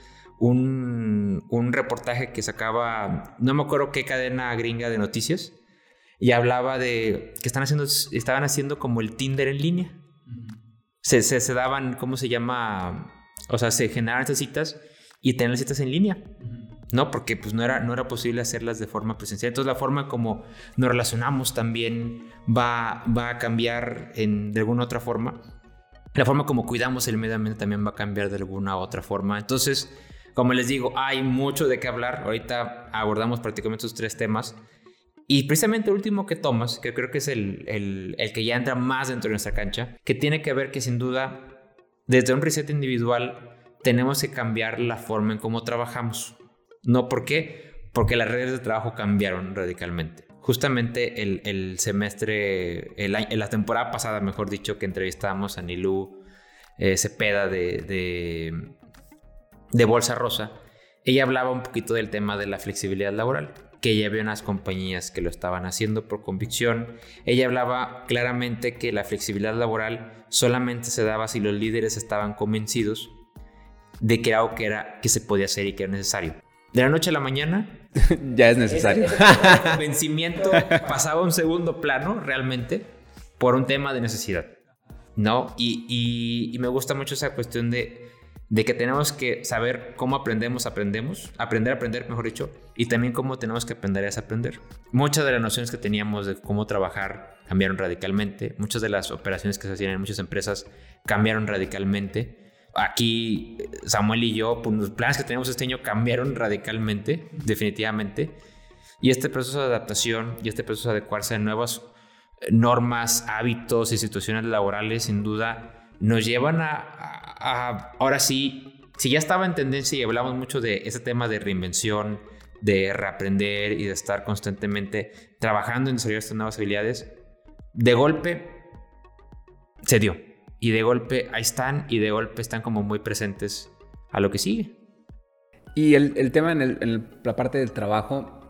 un, un reportaje que sacaba, no me acuerdo qué cadena gringa de noticias, y hablaba de que están haciendo, estaban haciendo como el Tinder en línea. Se, se, se daban, ¿cómo se llama? O sea, se generaban estas citas y tener las citas en línea. ¿no? Porque pues no era, no era posible hacerlas de forma presencial. Entonces la forma como nos relacionamos también va, va a cambiar en, de alguna otra forma. La forma como cuidamos el medio ambiente también va a cambiar de alguna otra forma. Entonces, como les digo, hay mucho de qué hablar. Ahorita abordamos prácticamente estos tres temas. Y precisamente el último que tomas, que creo que es el, el, el que ya entra más dentro de nuestra cancha, que tiene que ver que sin duda, desde un reset individual, tenemos que cambiar la forma en cómo trabajamos. ¿No por qué? Porque las redes de trabajo cambiaron radicalmente. justamente el, semestre, en la temporada pasada, mejor dicho, que entrevistábamos a Nilú eh, Cepeda de, de, de Bolsa Rosa, ella hablaba un poquito del tema de la flexibilidad laboral que ya había unas compañías que lo estaban haciendo por convicción. Ella hablaba claramente que la flexibilidad laboral solamente se daba si los líderes estaban convencidos de que era algo que, era, que se podía hacer y que era necesario. De la noche a la mañana. (laughs) ya es necesario. El (laughs) convencimiento pasaba a un segundo plano realmente por un tema de necesidad. ¿No? y me gusta mucho esa cuestión de de que tenemos que saber cómo aprendemos, aprendemos, aprender aprender, mejor dicho, y también cómo tenemos que aprender a aprender. Muchas de las nociones que teníamos de cómo trabajar cambiaron radicalmente, muchas de las operaciones que se hacían en muchas empresas cambiaron radicalmente. Aquí Samuel y yo, pues, los planes que teníamos este año cambiaron radicalmente, definitivamente. Y este proceso de adaptación y este proceso de adecuarse a nuevas normas, hábitos y situaciones laborales, sin duda, nos llevan a, ahora sí, si ya estaba en tendencia y hablamos mucho de ese tema de reinvención, de reaprender y de estar constantemente trabajando en desarrollar estas nuevas habilidades, de golpe se dio. Y de golpe ahí están y de golpe están como muy presentes a lo que sigue. Y el, tema en, la parte del trabajo,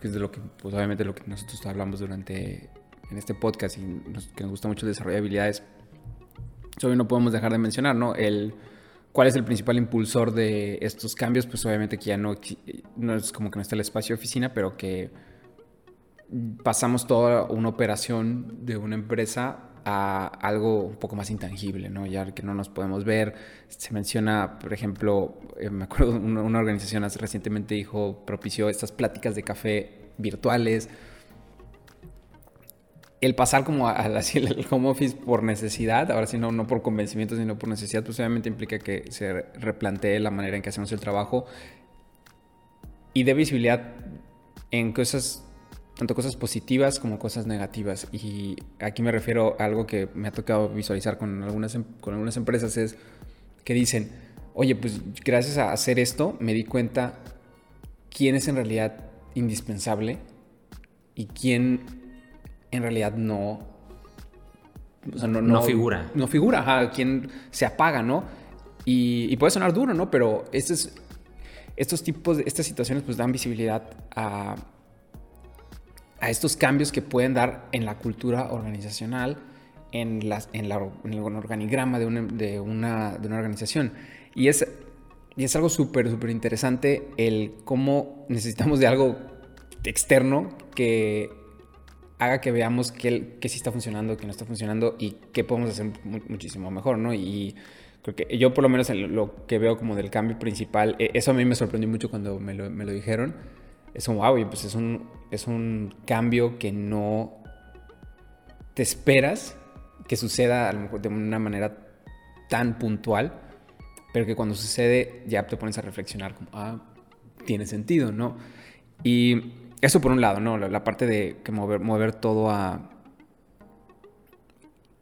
que es de lo que, pues obviamente lo que nosotros hablamos durante en este podcast y que nos gusta mucho desarrollar habilidades, eso no podemos dejar de mencionar, ¿no? El, ¿Cuál es el principal impulsor de estos cambios? Pues obviamente que ya no, no es como que no está el espacio de oficina, pero que pasamos toda una operación de una empresa a algo un poco más intangible, ¿no? Ya que no nos podemos ver. Se menciona, por ejemplo, eh, me acuerdo, (laughs) una, una organización hace, recientemente dijo, propició estas pláticas de café virtuales el pasar como al (laughs) home office por necesidad, ahora sí no, no por convencimiento, sino por necesidad, pues obviamente implica que se replantee la manera en que hacemos el trabajo y de visibilidad en cosas, tanto cosas positivas como cosas negativas. Y aquí me refiero a algo que me ha tocado visualizar con algunas, em, con algunas empresas, es que dicen, oye, pues gracias a hacer esto me di cuenta quién es en realidad indispensable y quién en realidad no... no, figura. No figura, ajá, quien se apaga, ¿no? Y, puede sonar duro, ¿no? Pero estos, estos tipos, estas situaciones pues dan visibilidad a, a estos cambios que pueden dar en la cultura organizacional, en, las, en, la, en el organigrama de una, de una, de una organización. Y es, y es algo súper, súper interesante el cómo necesitamos de algo externo que haga que veamos qué, sí está funcionando, qué no está funcionando y qué podemos hacer muchísimo mejor, ¿no? Y creo que yo por lo menos lo que veo como del cambio principal, e, eso a mí me sorprendió mucho cuando me lo, me lo dijeron. Es como, wow, pues es un, es un cambio que no te esperas que suceda a lo mejor de una manera tan puntual, pero que cuando sucede ya te pones a reflexionar como, ah, tiene sentido, ¿no? Y eso por un lado, ¿no? La, parte de que mover, mover todo a,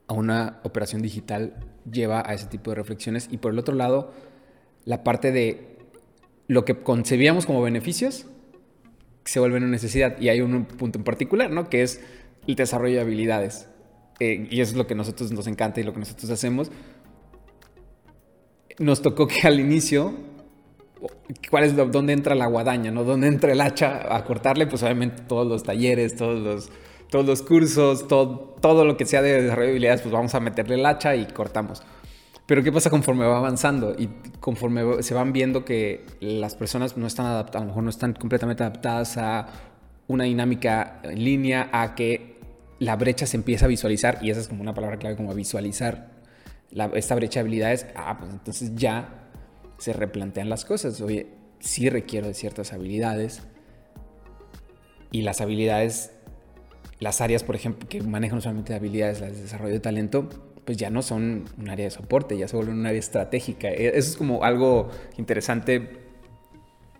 a una operación digital lleva a ese tipo de reflexiones. Y por el otro lado, la parte de lo que concebíamos como beneficios se vuelve una necesidad. Y hay un punto en particular, ¿no? Que es el desarrollo de habilidades. Eh, y eso es lo que a nosotros nos encanta y lo que nosotros hacemos. Nos tocó que al inicio cuál es dónde entra la guadaña, ¿no? Dónde entra el hacha a cortarle, pues obviamente todos los talleres, todos los, todos los cursos, todo, todo lo que sea de desarrollo de habilidades, pues vamos a meterle el hacha y cortamos. Pero ¿qué pasa conforme va avanzando? Y conforme se van viendo que las personas no están adaptadas, a lo mejor no están completamente adaptadas a una dinámica en línea, a que la brecha se empieza a visualizar, y esa es como una palabra clave, como visualizar esta brecha de habilidades, ah, pues entonces ya se replantean las cosas. Oye, sí requiero de ciertas habilidades y las habilidades, las áreas, por ejemplo, que manejan solamente habilidades, las de desarrollo de talento, pues ya no son un área de soporte, ya se vuelven un área estratégica. E, eso es como algo interesante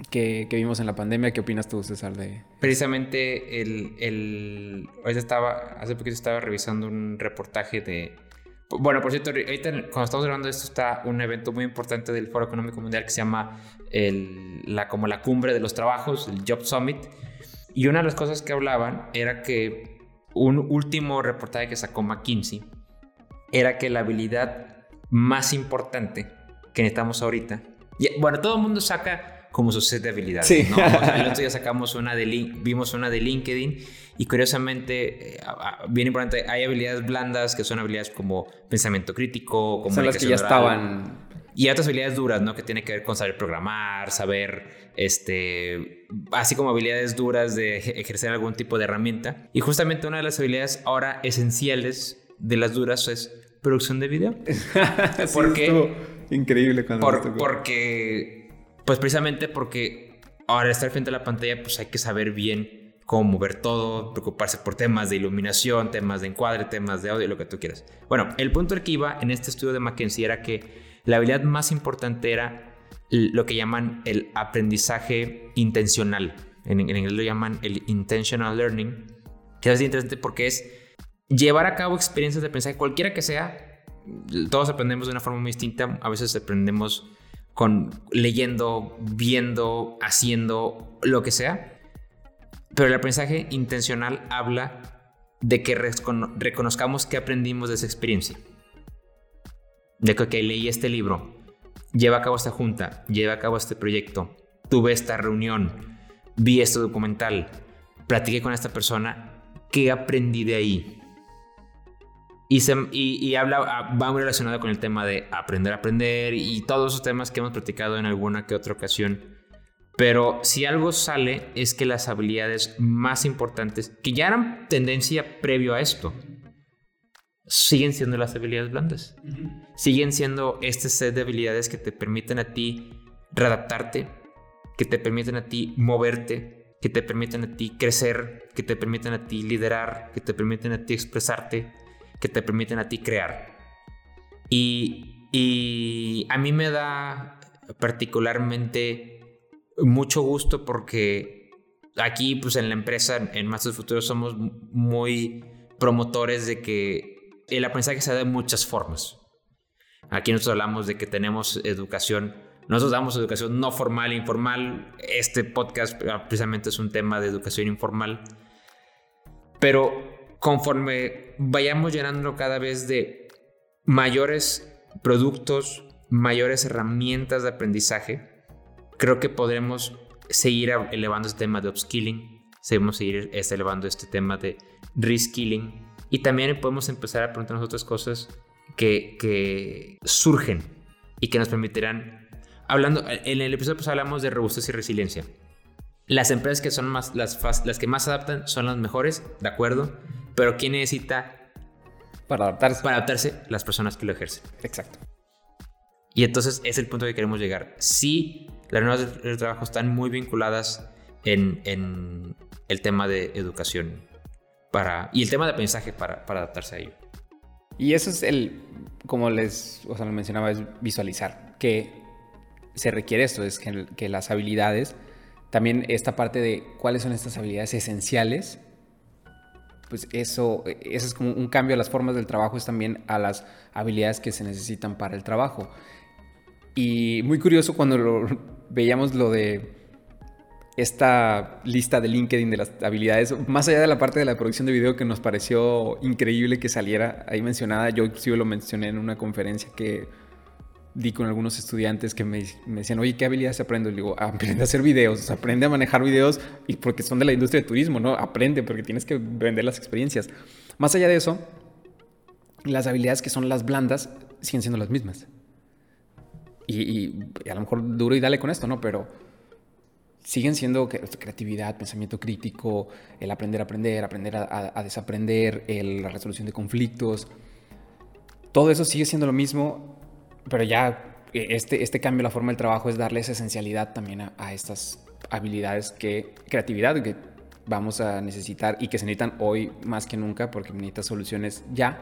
que, vimos en la pandemia. ¿Qué opinas tú, César? De... Precisamente el, el... estaba, hace poquito estaba revisando un reportaje de bueno, por cierto, ahorita cuando estamos hablando de esto está un evento muy importante del Foro Económico Mundial que se llama la, como la cumbre de los trabajos, el Job Summit. Y una de las cosas que hablaban era que un último reportaje que sacó McKinsey era que la habilidad más importante que necesitamos ahorita, y, bueno, todo el mundo saca como su set de habilidades. Sí. ¿no? O sea, el otro día (laughs) sacamos una de Lin- vimos una de LinkedIn y curiosamente, eh, bien importante, hay habilidades blandas que son habilidades como pensamiento crítico, Son las que ya oral. estaban. Y otras habilidades duras, ¿no? Que tiene que ver con saber programar, saber, este, así como habilidades duras de ej- ejercer algún tipo de herramienta. Y justamente una de las habilidades ahora esenciales de las duras es producción de video. (laughs) ¿Por Sí, qué? estuvo Increíble cuando Por- porque, pues precisamente porque ahora estar frente a la pantalla, pues hay que saber bien cómo mover todo, preocuparse por temas de iluminación, temas de encuadre, temas de audio, lo que tú quieras. Bueno, el punto al que iba en este estudio de McKinsey era que la habilidad más importante era lo que llaman el aprendizaje intencional. En, en inglés lo llaman el intentional learning, que es interesante porque es llevar a cabo experiencias de aprendizaje, cualquiera que sea. Todos aprendemos de una forma muy distinta. A veces aprendemos con leyendo, viendo, haciendo, lo que sea. Pero el aprendizaje intencional habla de que recono- reconozcamos que aprendimos de esa experiencia. De que, ok, leí este libro, lleva a cabo esta junta, lleva a cabo este proyecto, tuve esta reunión, vi este documental, platiqué con esta persona, ¿qué aprendí de ahí? Y, se- y- y habla, ah, va muy relacionado con el tema de aprender a aprender y todos esos temas que hemos platicado en alguna que otra ocasión. Pero si algo sale es que las habilidades más importantes, que ya eran tendencia previo a esto, siguen siendo las habilidades blandas. Siguen siendo este set de habilidades que te permiten a ti readaptarte, que te permiten a ti moverte, que te permiten a ti crecer, que te permiten a ti liderar, que te permiten a ti expresarte, que te permiten a ti crear. Y, y a mí me da particularmente mucho gusto porque aquí pues en la empresa, en Masters Futuro, somos muy promotores de que el aprendizaje se da de muchas formas. Aquí nosotros hablamos de que tenemos educación, nosotros damos educación no formal e informal. Este podcast ah, precisamente es un tema de educación informal. Pero conforme vayamos llenando cada vez de mayores productos, mayores herramientas de aprendizaje, creo que podremos seguir elevando este tema de upskilling, seguimos seguir este, elevando este tema de reskilling y también podemos empezar a preguntarnos otras cosas que, que surgen y que nos permitirán, hablando, en el episodio pues hablamos de robustez y resiliencia. Las empresas que son más, las, que más adaptan son las mejores, de acuerdo, pero ¿quién necesita Para adaptarse. para adaptarse? Las personas que lo ejercen. Exacto. Y entonces es el punto que queremos llegar. Sí, las nuevas de trabajo están muy vinculadas en, en el tema de educación para, y el tema de aprendizaje para, para adaptarse a ello. Y eso es el, como les, o sea, lo mencionaba, es visualizar que se requiere esto, es que, que las habilidades, también esta parte de cuáles son estas habilidades esenciales, pues eso, eso es como un cambio a las formas del trabajo, es también a las habilidades que se necesitan para el trabajo. Y muy curioso cuando (laughs) veíamos lo de esta lista de LinkedIn de las habilidades, más allá de la parte de la producción de video que nos pareció increíble que saliera ahí mencionada, yo inclusive lo mencioné en una conferencia que di con algunos estudiantes que me, me decían, oye, ¿qué habilidades aprendo? Y digo, aprende a hacer videos, aprende a manejar videos, y porque son de la industria de turismo, ¿no? Aprende, porque tienes que vender las experiencias. Más allá de eso, las habilidades que son las blandas siguen siendo las mismas. Y, y- y a lo mejor duro y dale con esto, ¿no? Pero siguen siendo cre- creatividad, pensamiento crítico, el aprender a aprender, aprender a, a- a desaprender, el- la resolución de conflictos. Todo eso sigue siendo lo mismo, pero ya eh, este, este cambio la forma del trabajo es darle esa esencialidad también a, a estas habilidades que, creatividad que vamos a necesitar y que se necesitan hoy más que nunca porque necesitas soluciones ya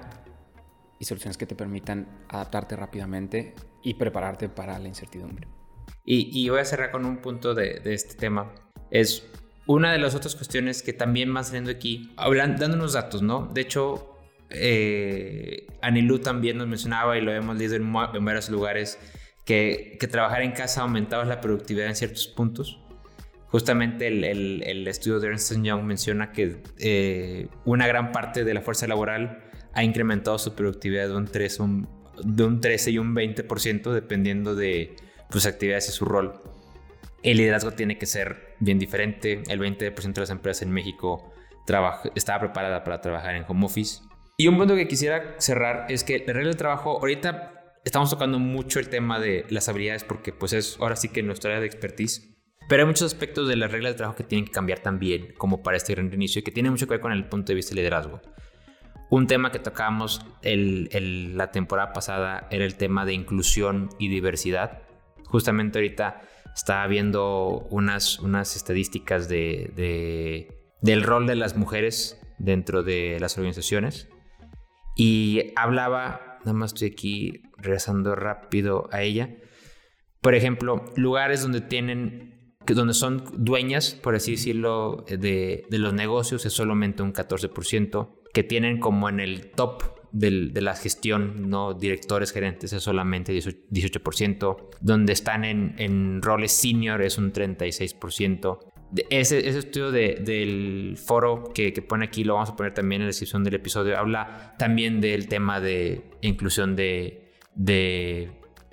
y soluciones que te permitan adaptarte rápidamente y prepararte para la incertidumbre. Y, y voy a cerrar con un punto de, de este tema. Es una de las otras cuestiones que también van saliendo aquí, hablan, dando unos datos, ¿no? De hecho, eh, Anilú también nos mencionaba y lo hemos leído en, en varios lugares, que, que trabajar en casa aumentaba la productividad en ciertos puntos. Justamente el, estudio de Ernst Young menciona que eh, una gran parte de la fuerza laboral ha incrementado su productividad de un 3, de un 13 y un 20% dependiendo de sus actividades y su rol. El liderazgo tiene que ser bien diferente. El 20% de las empresas en México estaba preparada para trabajar en home office. Y un punto que quisiera cerrar es que la regla del trabajo, ahorita estamos tocando mucho el tema de las habilidades porque pues es ahora sí que nuestra área de expertise. Pero hay muchos aspectos de la regla del trabajo que tienen que cambiar también, como para este gran inicio, y que tiene mucho que ver con el punto de vista del liderazgo. Un tema que tocamos el, la temporada pasada era el tema de inclusión y diversidad. Justamente ahorita estaba viendo unas, unas estadísticas de, del rol de las mujeres dentro de las organizaciones y hablaba, nada más estoy aquí regresando rápido a ella, por ejemplo, lugares donde tienen, donde son dueñas, por así decirlo, de, de los negocios es solamente un 14%, que tienen como en el top de la gestión, no directores, gerentes, es solamente 18%. Donde están en, roles senior es un 36%. Ese, ese estudio del foro que, pone aquí, lo vamos a poner también en la descripción del episodio, habla también del tema de inclusión de, de,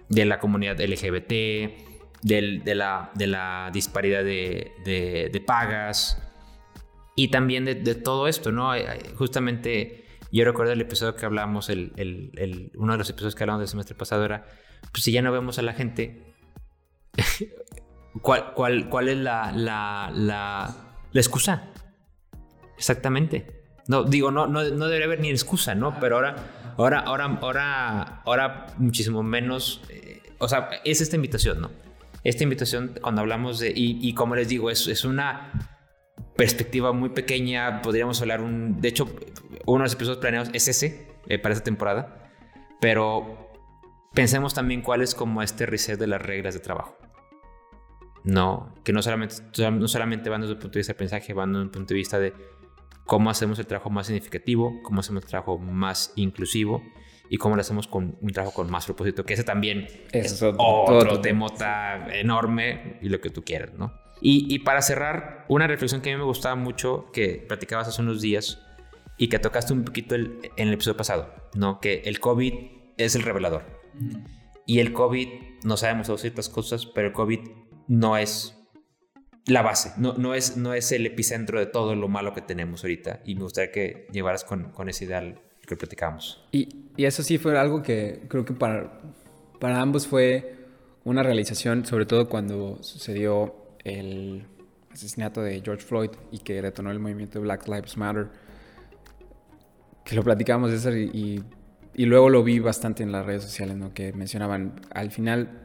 la comunidad LGBT, de, la, de la disparidad de, pagas y también de, todo esto, ¿no? Justamente yo recuerdo el episodio que hablamos, el, uno de los episodios que hablamos del semestre pasado era, pues si ya no vemos a la gente, (laughs) ¿cuál, cuál, cuál es la, la, la, la excusa? Exactamente. No, digo, no, no, no debería haber ni excusa, ¿no? Pero ahora, ahora, ahora, ahora, ahora muchísimo menos. Eh, o sea, es esta invitación, ¿no? Esta invitación, cuando hablamos de. Y, y como les digo, es, es una perspectiva muy pequeña. Podríamos hablar un. De hecho, uno de los episodios planeados es ese eh, para esta temporada. Pero pensemos también cuál es como este reset de las reglas de trabajo. No, que no solamente, no solamente van desde el punto de vista de aprendizaje, van desde el punto de vista de cómo hacemos el trabajo más significativo, cómo hacemos el trabajo más inclusivo y cómo lo hacemos con un trabajo con más propósito, que ese también es, otro, tema enorme y lo que tú quieras, ¿no? Y, y, para cerrar, una reflexión que a mí me gustaba mucho, que platicabas hace unos días, y que tocaste un poquito en el episodio pasado, ¿no? Que el COVID es el revelador. Y el COVID, no sabemos ciertas cosas, pero el COVID no es la base, no, no, es, no es el epicentro de todo lo malo que tenemos ahorita. Y me gustaría que llevaras con, con ese ideal que platicamos. Y, y, eso sí fue algo que creo que para, para ambos fue una realización, sobre todo cuando sucedió el asesinato de George Floyd y que detonó el movimiento Black Lives Matter que lo platicábamos César y, y, luego lo vi bastante en las redes sociales, ¿no? Que mencionaban, al final,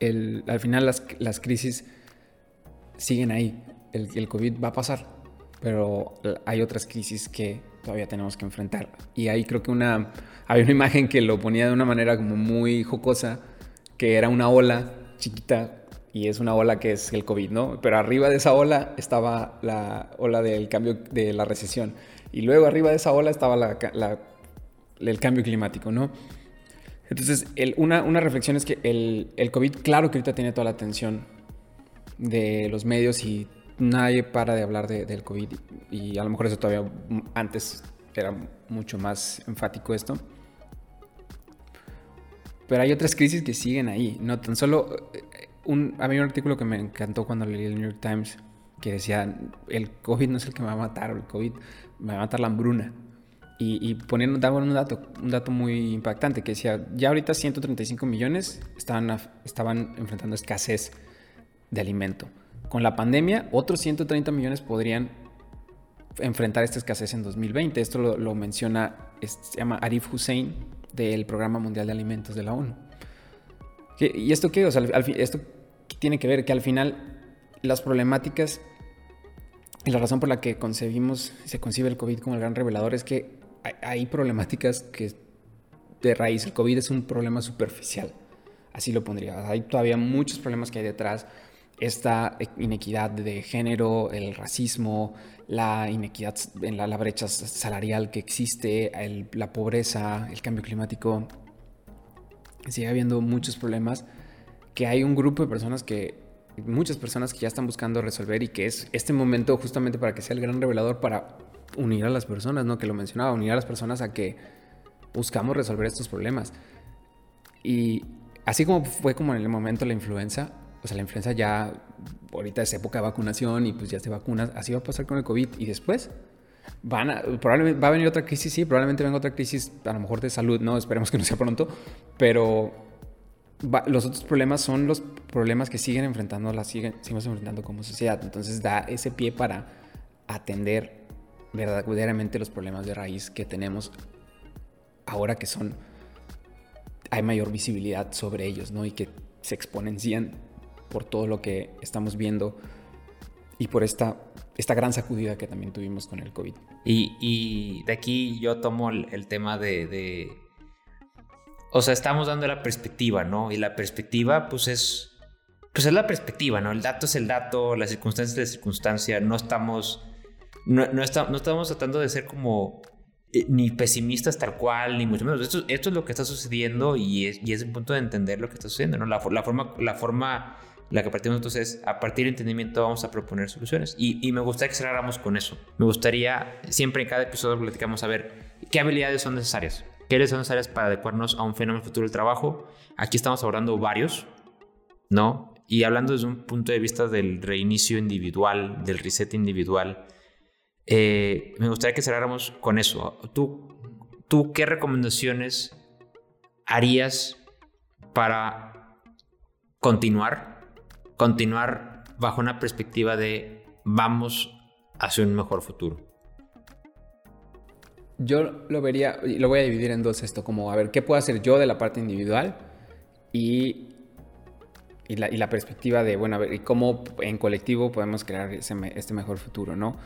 al final las, crisis siguen ahí. El, el, COVID va a pasar, pero hay otras crisis que todavía tenemos que enfrentar. Y ahí creo que una, había una imagen que lo ponía de una manera como muy jocosa, que era una ola chiquita y es una ola que es el COVID, ¿no? Pero arriba de esa ola estaba la ola del cambio de la recesión. Y luego arriba de esa ola estaba el cambio climático, ¿no? Entonces, una, reflexión es que el, el, COVID, claro que ahorita tiene toda la atención de los medios y nadie para de hablar del COVID. Y a lo mejor eso todavía antes era mucho más enfático esto. Pero hay otras crisis que siguen ahí. No tan solo. Eh, un, había un artículo que me encantó cuando leí el New York Times que decía: el COVID no es el que me va a matar, el COVID me va a matar la hambruna. Y, y daban un dato, un dato muy impactante que decía, ya ahorita 135 millones estaban, estaban enfrentando escasez de alimento. Con la pandemia, otros 130 millones podrían enfrentar esta escasez en 2020. Esto lo, menciona, se llama Arif Hussein del Programa Mundial de Alimentos de la ONU. ¿Y esto qué? O sea, esto tiene que ver que al final las problemáticas y la razón por la que concebimos, se concibe el COVID como el gran revelador es que hay problemáticas que de raíz, el COVID es un problema superficial, así lo pondría. Hay todavía muchos problemas que hay detrás. Esta inequidad de género, el racismo, la inequidad en la, brecha salarial que existe, la pobreza, el cambio climático. Sigue habiendo muchos problemas que hay un grupo de personas que muchas personas que ya están buscando resolver y que es este momento justamente para que sea el gran revelador para unir a las personas, ¿no? Que lo mencionaba, unir a las personas a que buscamos resolver estos problemas. Y así como fue como en el momento la influenza, o sea, la influenza ya, ahorita es época de vacunación y pues ya se vacunas, así va a pasar con el COVID. Y después, van probablemente va a venir otra crisis, sí, probablemente venga otra crisis, a lo mejor de salud, no, esperemos que no sea pronto, pero los otros problemas son los problemas que siguen enfrentando, las siguen, seguimos enfrentando como sociedad. Entonces da ese pie para atender verdaderamente los problemas de raíz que tenemos ahora que son hay mayor visibilidad sobre ellos, ¿no? Y que se exponencian por todo lo que estamos viendo y por esta, esta gran sacudida que también tuvimos con el COVID. Y, de aquí yo tomo el, tema de, O sea, estamos dando la perspectiva, ¿no? Y la perspectiva, pues es... Pues es la perspectiva, ¿no? El dato es el dato, la circunstancia es la circunstancia, no estamos... No, no, no estamos tratando de ser como eh, ni pesimistas tal cual, ni mucho menos. Esto, esto es lo que está sucediendo y es, y es el punto de entender lo que está sucediendo, ¿no? La, la forma, la forma la que partimos entonces es, a partir del entendimiento vamos a proponer soluciones. Y, y, me gustaría que cerráramos con eso. Me gustaría, siempre en cada episodio platicamos a ver qué habilidades son necesarias. ¿Qué habilidades son necesarias para adecuarnos a un fenómeno futuro del trabajo? Aquí estamos abordando varios, ¿no? Y hablando desde un punto de vista del reinicio individual, del reset individual, eh, me gustaría que cerráramos con eso. ¿Tú, ¿Tú qué recomendaciones harías para continuar? Continuar bajo una perspectiva de vamos hacia un mejor futuro. Yo lo vería, lo voy a dividir en dos esto, como a ver, ¿qué puedo hacer yo de la parte individual? Y y la, y la, perspectiva de, bueno, a ver, ¿y cómo en colectivo podemos crear ese, este mejor futuro, ¿no?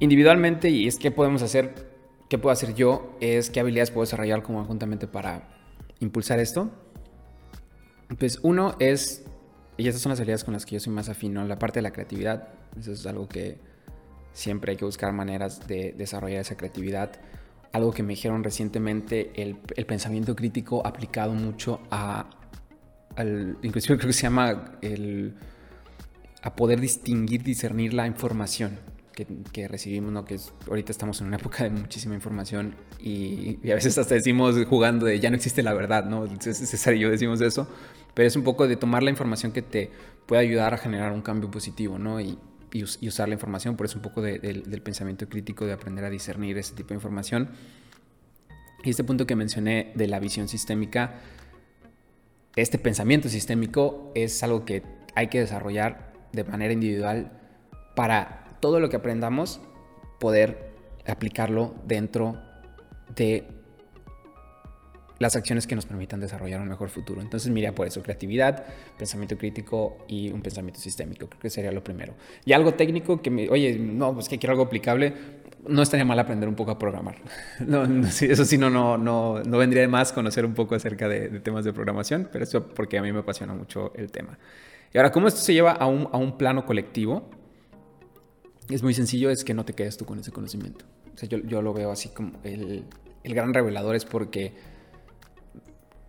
Individualmente y es qué podemos hacer, qué puedo hacer yo, es qué habilidades puedo desarrollar conjuntamente para impulsar esto. Pues uno es, y estas son las habilidades con las que yo soy más afino, la parte de la creatividad. Eso es algo que siempre hay que buscar maneras de desarrollar esa creatividad. Algo que me dijeron recientemente, el, el pensamiento crítico aplicado mucho a, al, inclusive creo que se llama el, a poder distinguir, discernir la información que, recibimos, ¿no? Que es, ahorita estamos en una época de muchísima información y, a veces hasta decimos jugando de ya no existe la verdad, ¿no? César y yo decimos eso, pero es un poco de tomar la información que te puede ayudar a generar un cambio positivo, ¿no? Y, y, usar la información, por eso un poco del pensamiento crítico, de aprender a discernir ese tipo de información. Y este punto que mencioné de la visión sistémica, este pensamiento sistémico es algo que hay que desarrollar de manera individual para todo lo que aprendamos, poder aplicarlo dentro de las acciones que nos permitan desarrollar un mejor futuro. Entonces, mira por eso, creatividad, pensamiento crítico y un pensamiento sistémico. Creo que sería lo primero. Y algo técnico que me, oye, no, pues que quiero algo aplicable, no estaría mal aprender un poco a programar. (laughs) No, eso sí, no, no, no, no vendría de más conocer un poco acerca de, temas de programación, pero eso porque a mí me apasiona mucho el tema. Y ahora, ¿cómo esto se lleva a un, a un plano colectivo? Es muy sencillo, es que no te quedes tú con ese conocimiento. O sea, yo, yo lo veo así como el, el, gran revelador es porque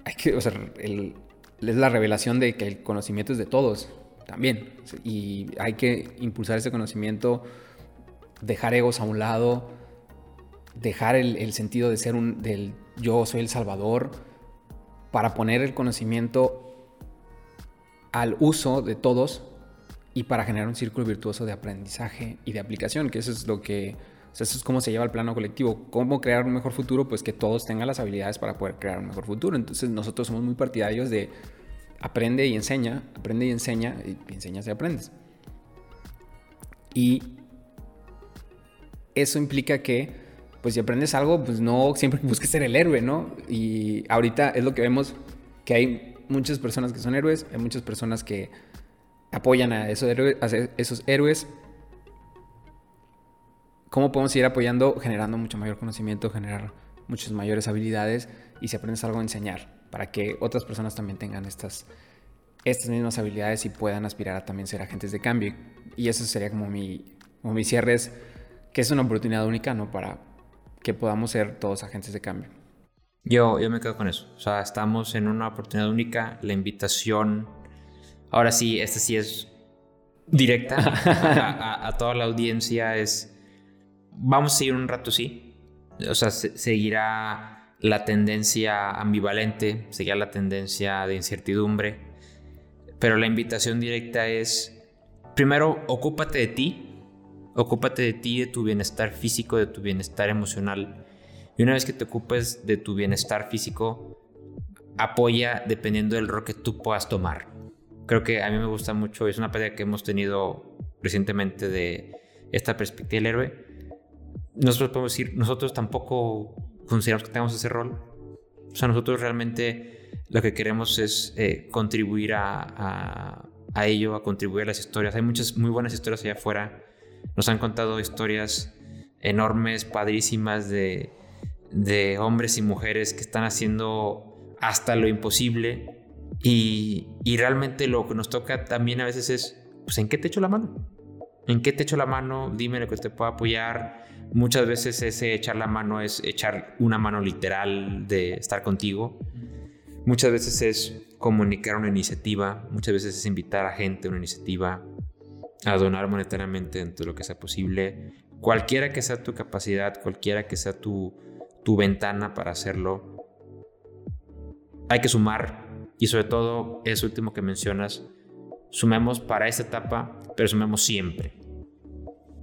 hay que, o sea, el, es la revelación de que el conocimiento es de todos también. Y hay que impulsar ese conocimiento, dejar egos a un lado, dejar el, el sentido de ser un, del yo soy el salvador, para poner el conocimiento al uso de todos y para generar un círculo virtuoso de aprendizaje y de aplicación, que eso es lo que, eso es cómo se lleva al plano colectivo. ¿Cómo crear un mejor futuro? Pues que todos tengan las habilidades para poder crear un mejor futuro. Entonces nosotros somos muy partidarios de aprende y enseña, aprende y enseña, y enseñas y aprendes. Y eso implica que, pues si aprendes algo, pues no siempre (laughs) busques ser el héroe, ¿no? Y ahorita es lo que vemos, que hay muchas personas que son héroes, hay muchas personas que apoyan a esos héroes. ¿Cómo podemos ir apoyando? Generando mucho mayor conocimiento, generar muchas mayores habilidades y si aprendes algo, enseñar para que otras personas también tengan estas, estas mismas habilidades y puedan aspirar a también ser agentes de cambio. Y eso sería como mi, como mi cierre, es que es una oportunidad única, ¿no? Para que podamos ser todos agentes de cambio. Yo, yo me quedo con eso. O sea, estamos en una oportunidad única. La invitación Ahora sí, esta sí es directa a, toda la audiencia. Es, vamos a seguir un rato, sí. O sea, seguirá la tendencia ambivalente, seguirá la tendencia de incertidumbre. Pero la invitación directa es, primero, ocúpate de ti. Ocúpate de ti, de tu bienestar físico, de tu bienestar emocional. Y una vez que te ocupes de tu bienestar físico, apoya dependiendo del rol que tú puedas tomar. Creo que a mí me gusta mucho, es una pérdida que hemos tenido recientemente de esta perspectiva del héroe. Nosotros podemos decir, nosotros tampoco consideramos que tengamos ese rol. O sea, nosotros realmente lo que queremos es eh, contribuir a, a, ello, a contribuir a las historias. Hay muchas muy buenas historias allá afuera. Nos han contado historias enormes, padrísimas de, de hombres y mujeres que están haciendo hasta lo imposible. Y, realmente lo que nos toca también a veces es, pues, ¿en qué te echo la mano? ¿En qué te echo la mano? Dime lo que te pueda apoyar. Muchas veces ese echar la mano es echar una mano literal de estar contigo. Muchas veces es comunicar una iniciativa. Muchas veces es invitar a gente a una iniciativa, a donar monetariamente dentro de lo que sea posible. Cualquiera que sea tu capacidad, cualquiera que sea tu, tu ventana para hacerlo, hay que sumar y sobre todo eso último que mencionas, sumemos para esta etapa, pero sumemos siempre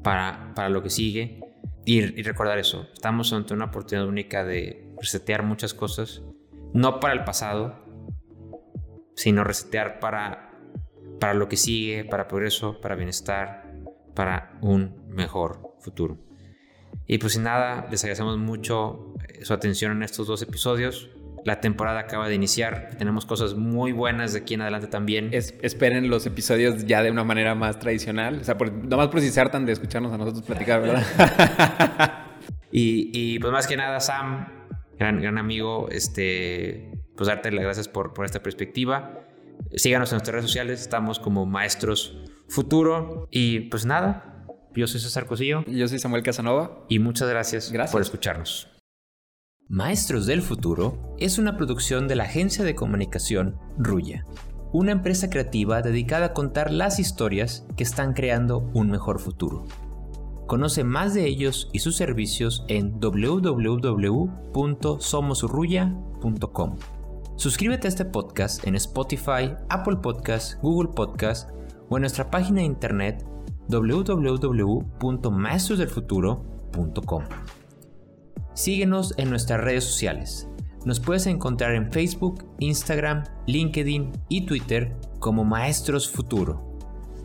para, para lo que sigue y, recordar eso. Estamos ante una oportunidad única de resetear muchas cosas, no para el pasado, sino resetear para, para lo que sigue, para progreso, para bienestar, para un mejor futuro. Y pues sin nada, les agradecemos mucho eh, su atención en estos dos episodios. La temporada acaba de iniciar. Tenemos cosas muy buenas de aquí en adelante también. esperen los episodios ya de una manera más tradicional. O sea, por, más por si se hartan de escucharnos a nosotros platicar, ¿verdad? (laughs) y, pues más que nada, Sam, gran, gran amigo, este, pues darte las gracias por, por esta perspectiva. Síganos en nuestras redes sociales. Estamos como Maestros Futuro. Y pues nada, yo soy César Cosillo. Yo soy Samuel Casanova. Y muchas gracias, gracias. por escucharnos. Maestros del Futuro es una producción de la agencia de comunicación Ruya, una empresa creativa dedicada a contar las historias que están creando un mejor futuro. Conoce más de ellos y sus servicios en www.somosruya.com. Suscríbete a este podcast en Spotify, Apple Podcasts, Google Podcasts o en nuestra página de internet www.maestrosdelfuturo.com. Síguenos en nuestras redes sociales. Nos puedes encontrar en Facebook, Instagram, LinkedIn y Twitter como Maestros Futuro,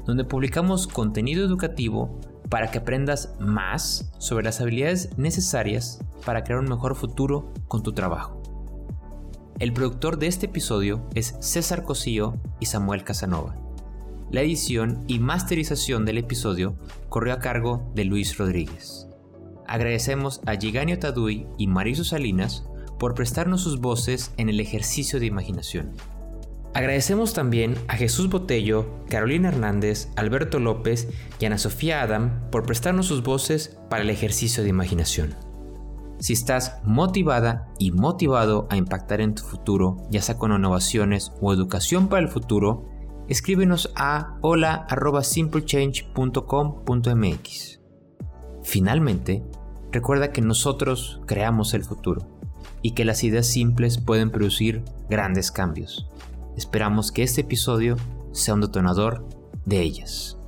donde publicamos contenido educativo para que aprendas más sobre las habilidades necesarias para crear un mejor futuro con tu trabajo. El productor de este episodio es César Cosillo y Samuel Casanova. La edición y masterización del episodio corrió a cargo de Luis Rodríguez. Agradecemos a Giganio Tadui y Mariso Salinas por prestarnos sus voces en el ejercicio de imaginación. Agradecemos también a Jesús Botello, Carolina Hernández, Alberto López y Ana Sofía Adam por prestarnos sus voces para el ejercicio de imaginación. Si estás motivada y motivado a impactar en tu futuro, ya sea con innovaciones o educación para el futuro, escríbenos a hola.simplechange.com.mx. Finalmente, Recuerda que nosotros creamos el futuro y que las ideas simples pueden producir grandes cambios. Esperamos que este episodio sea un detonador de ellas.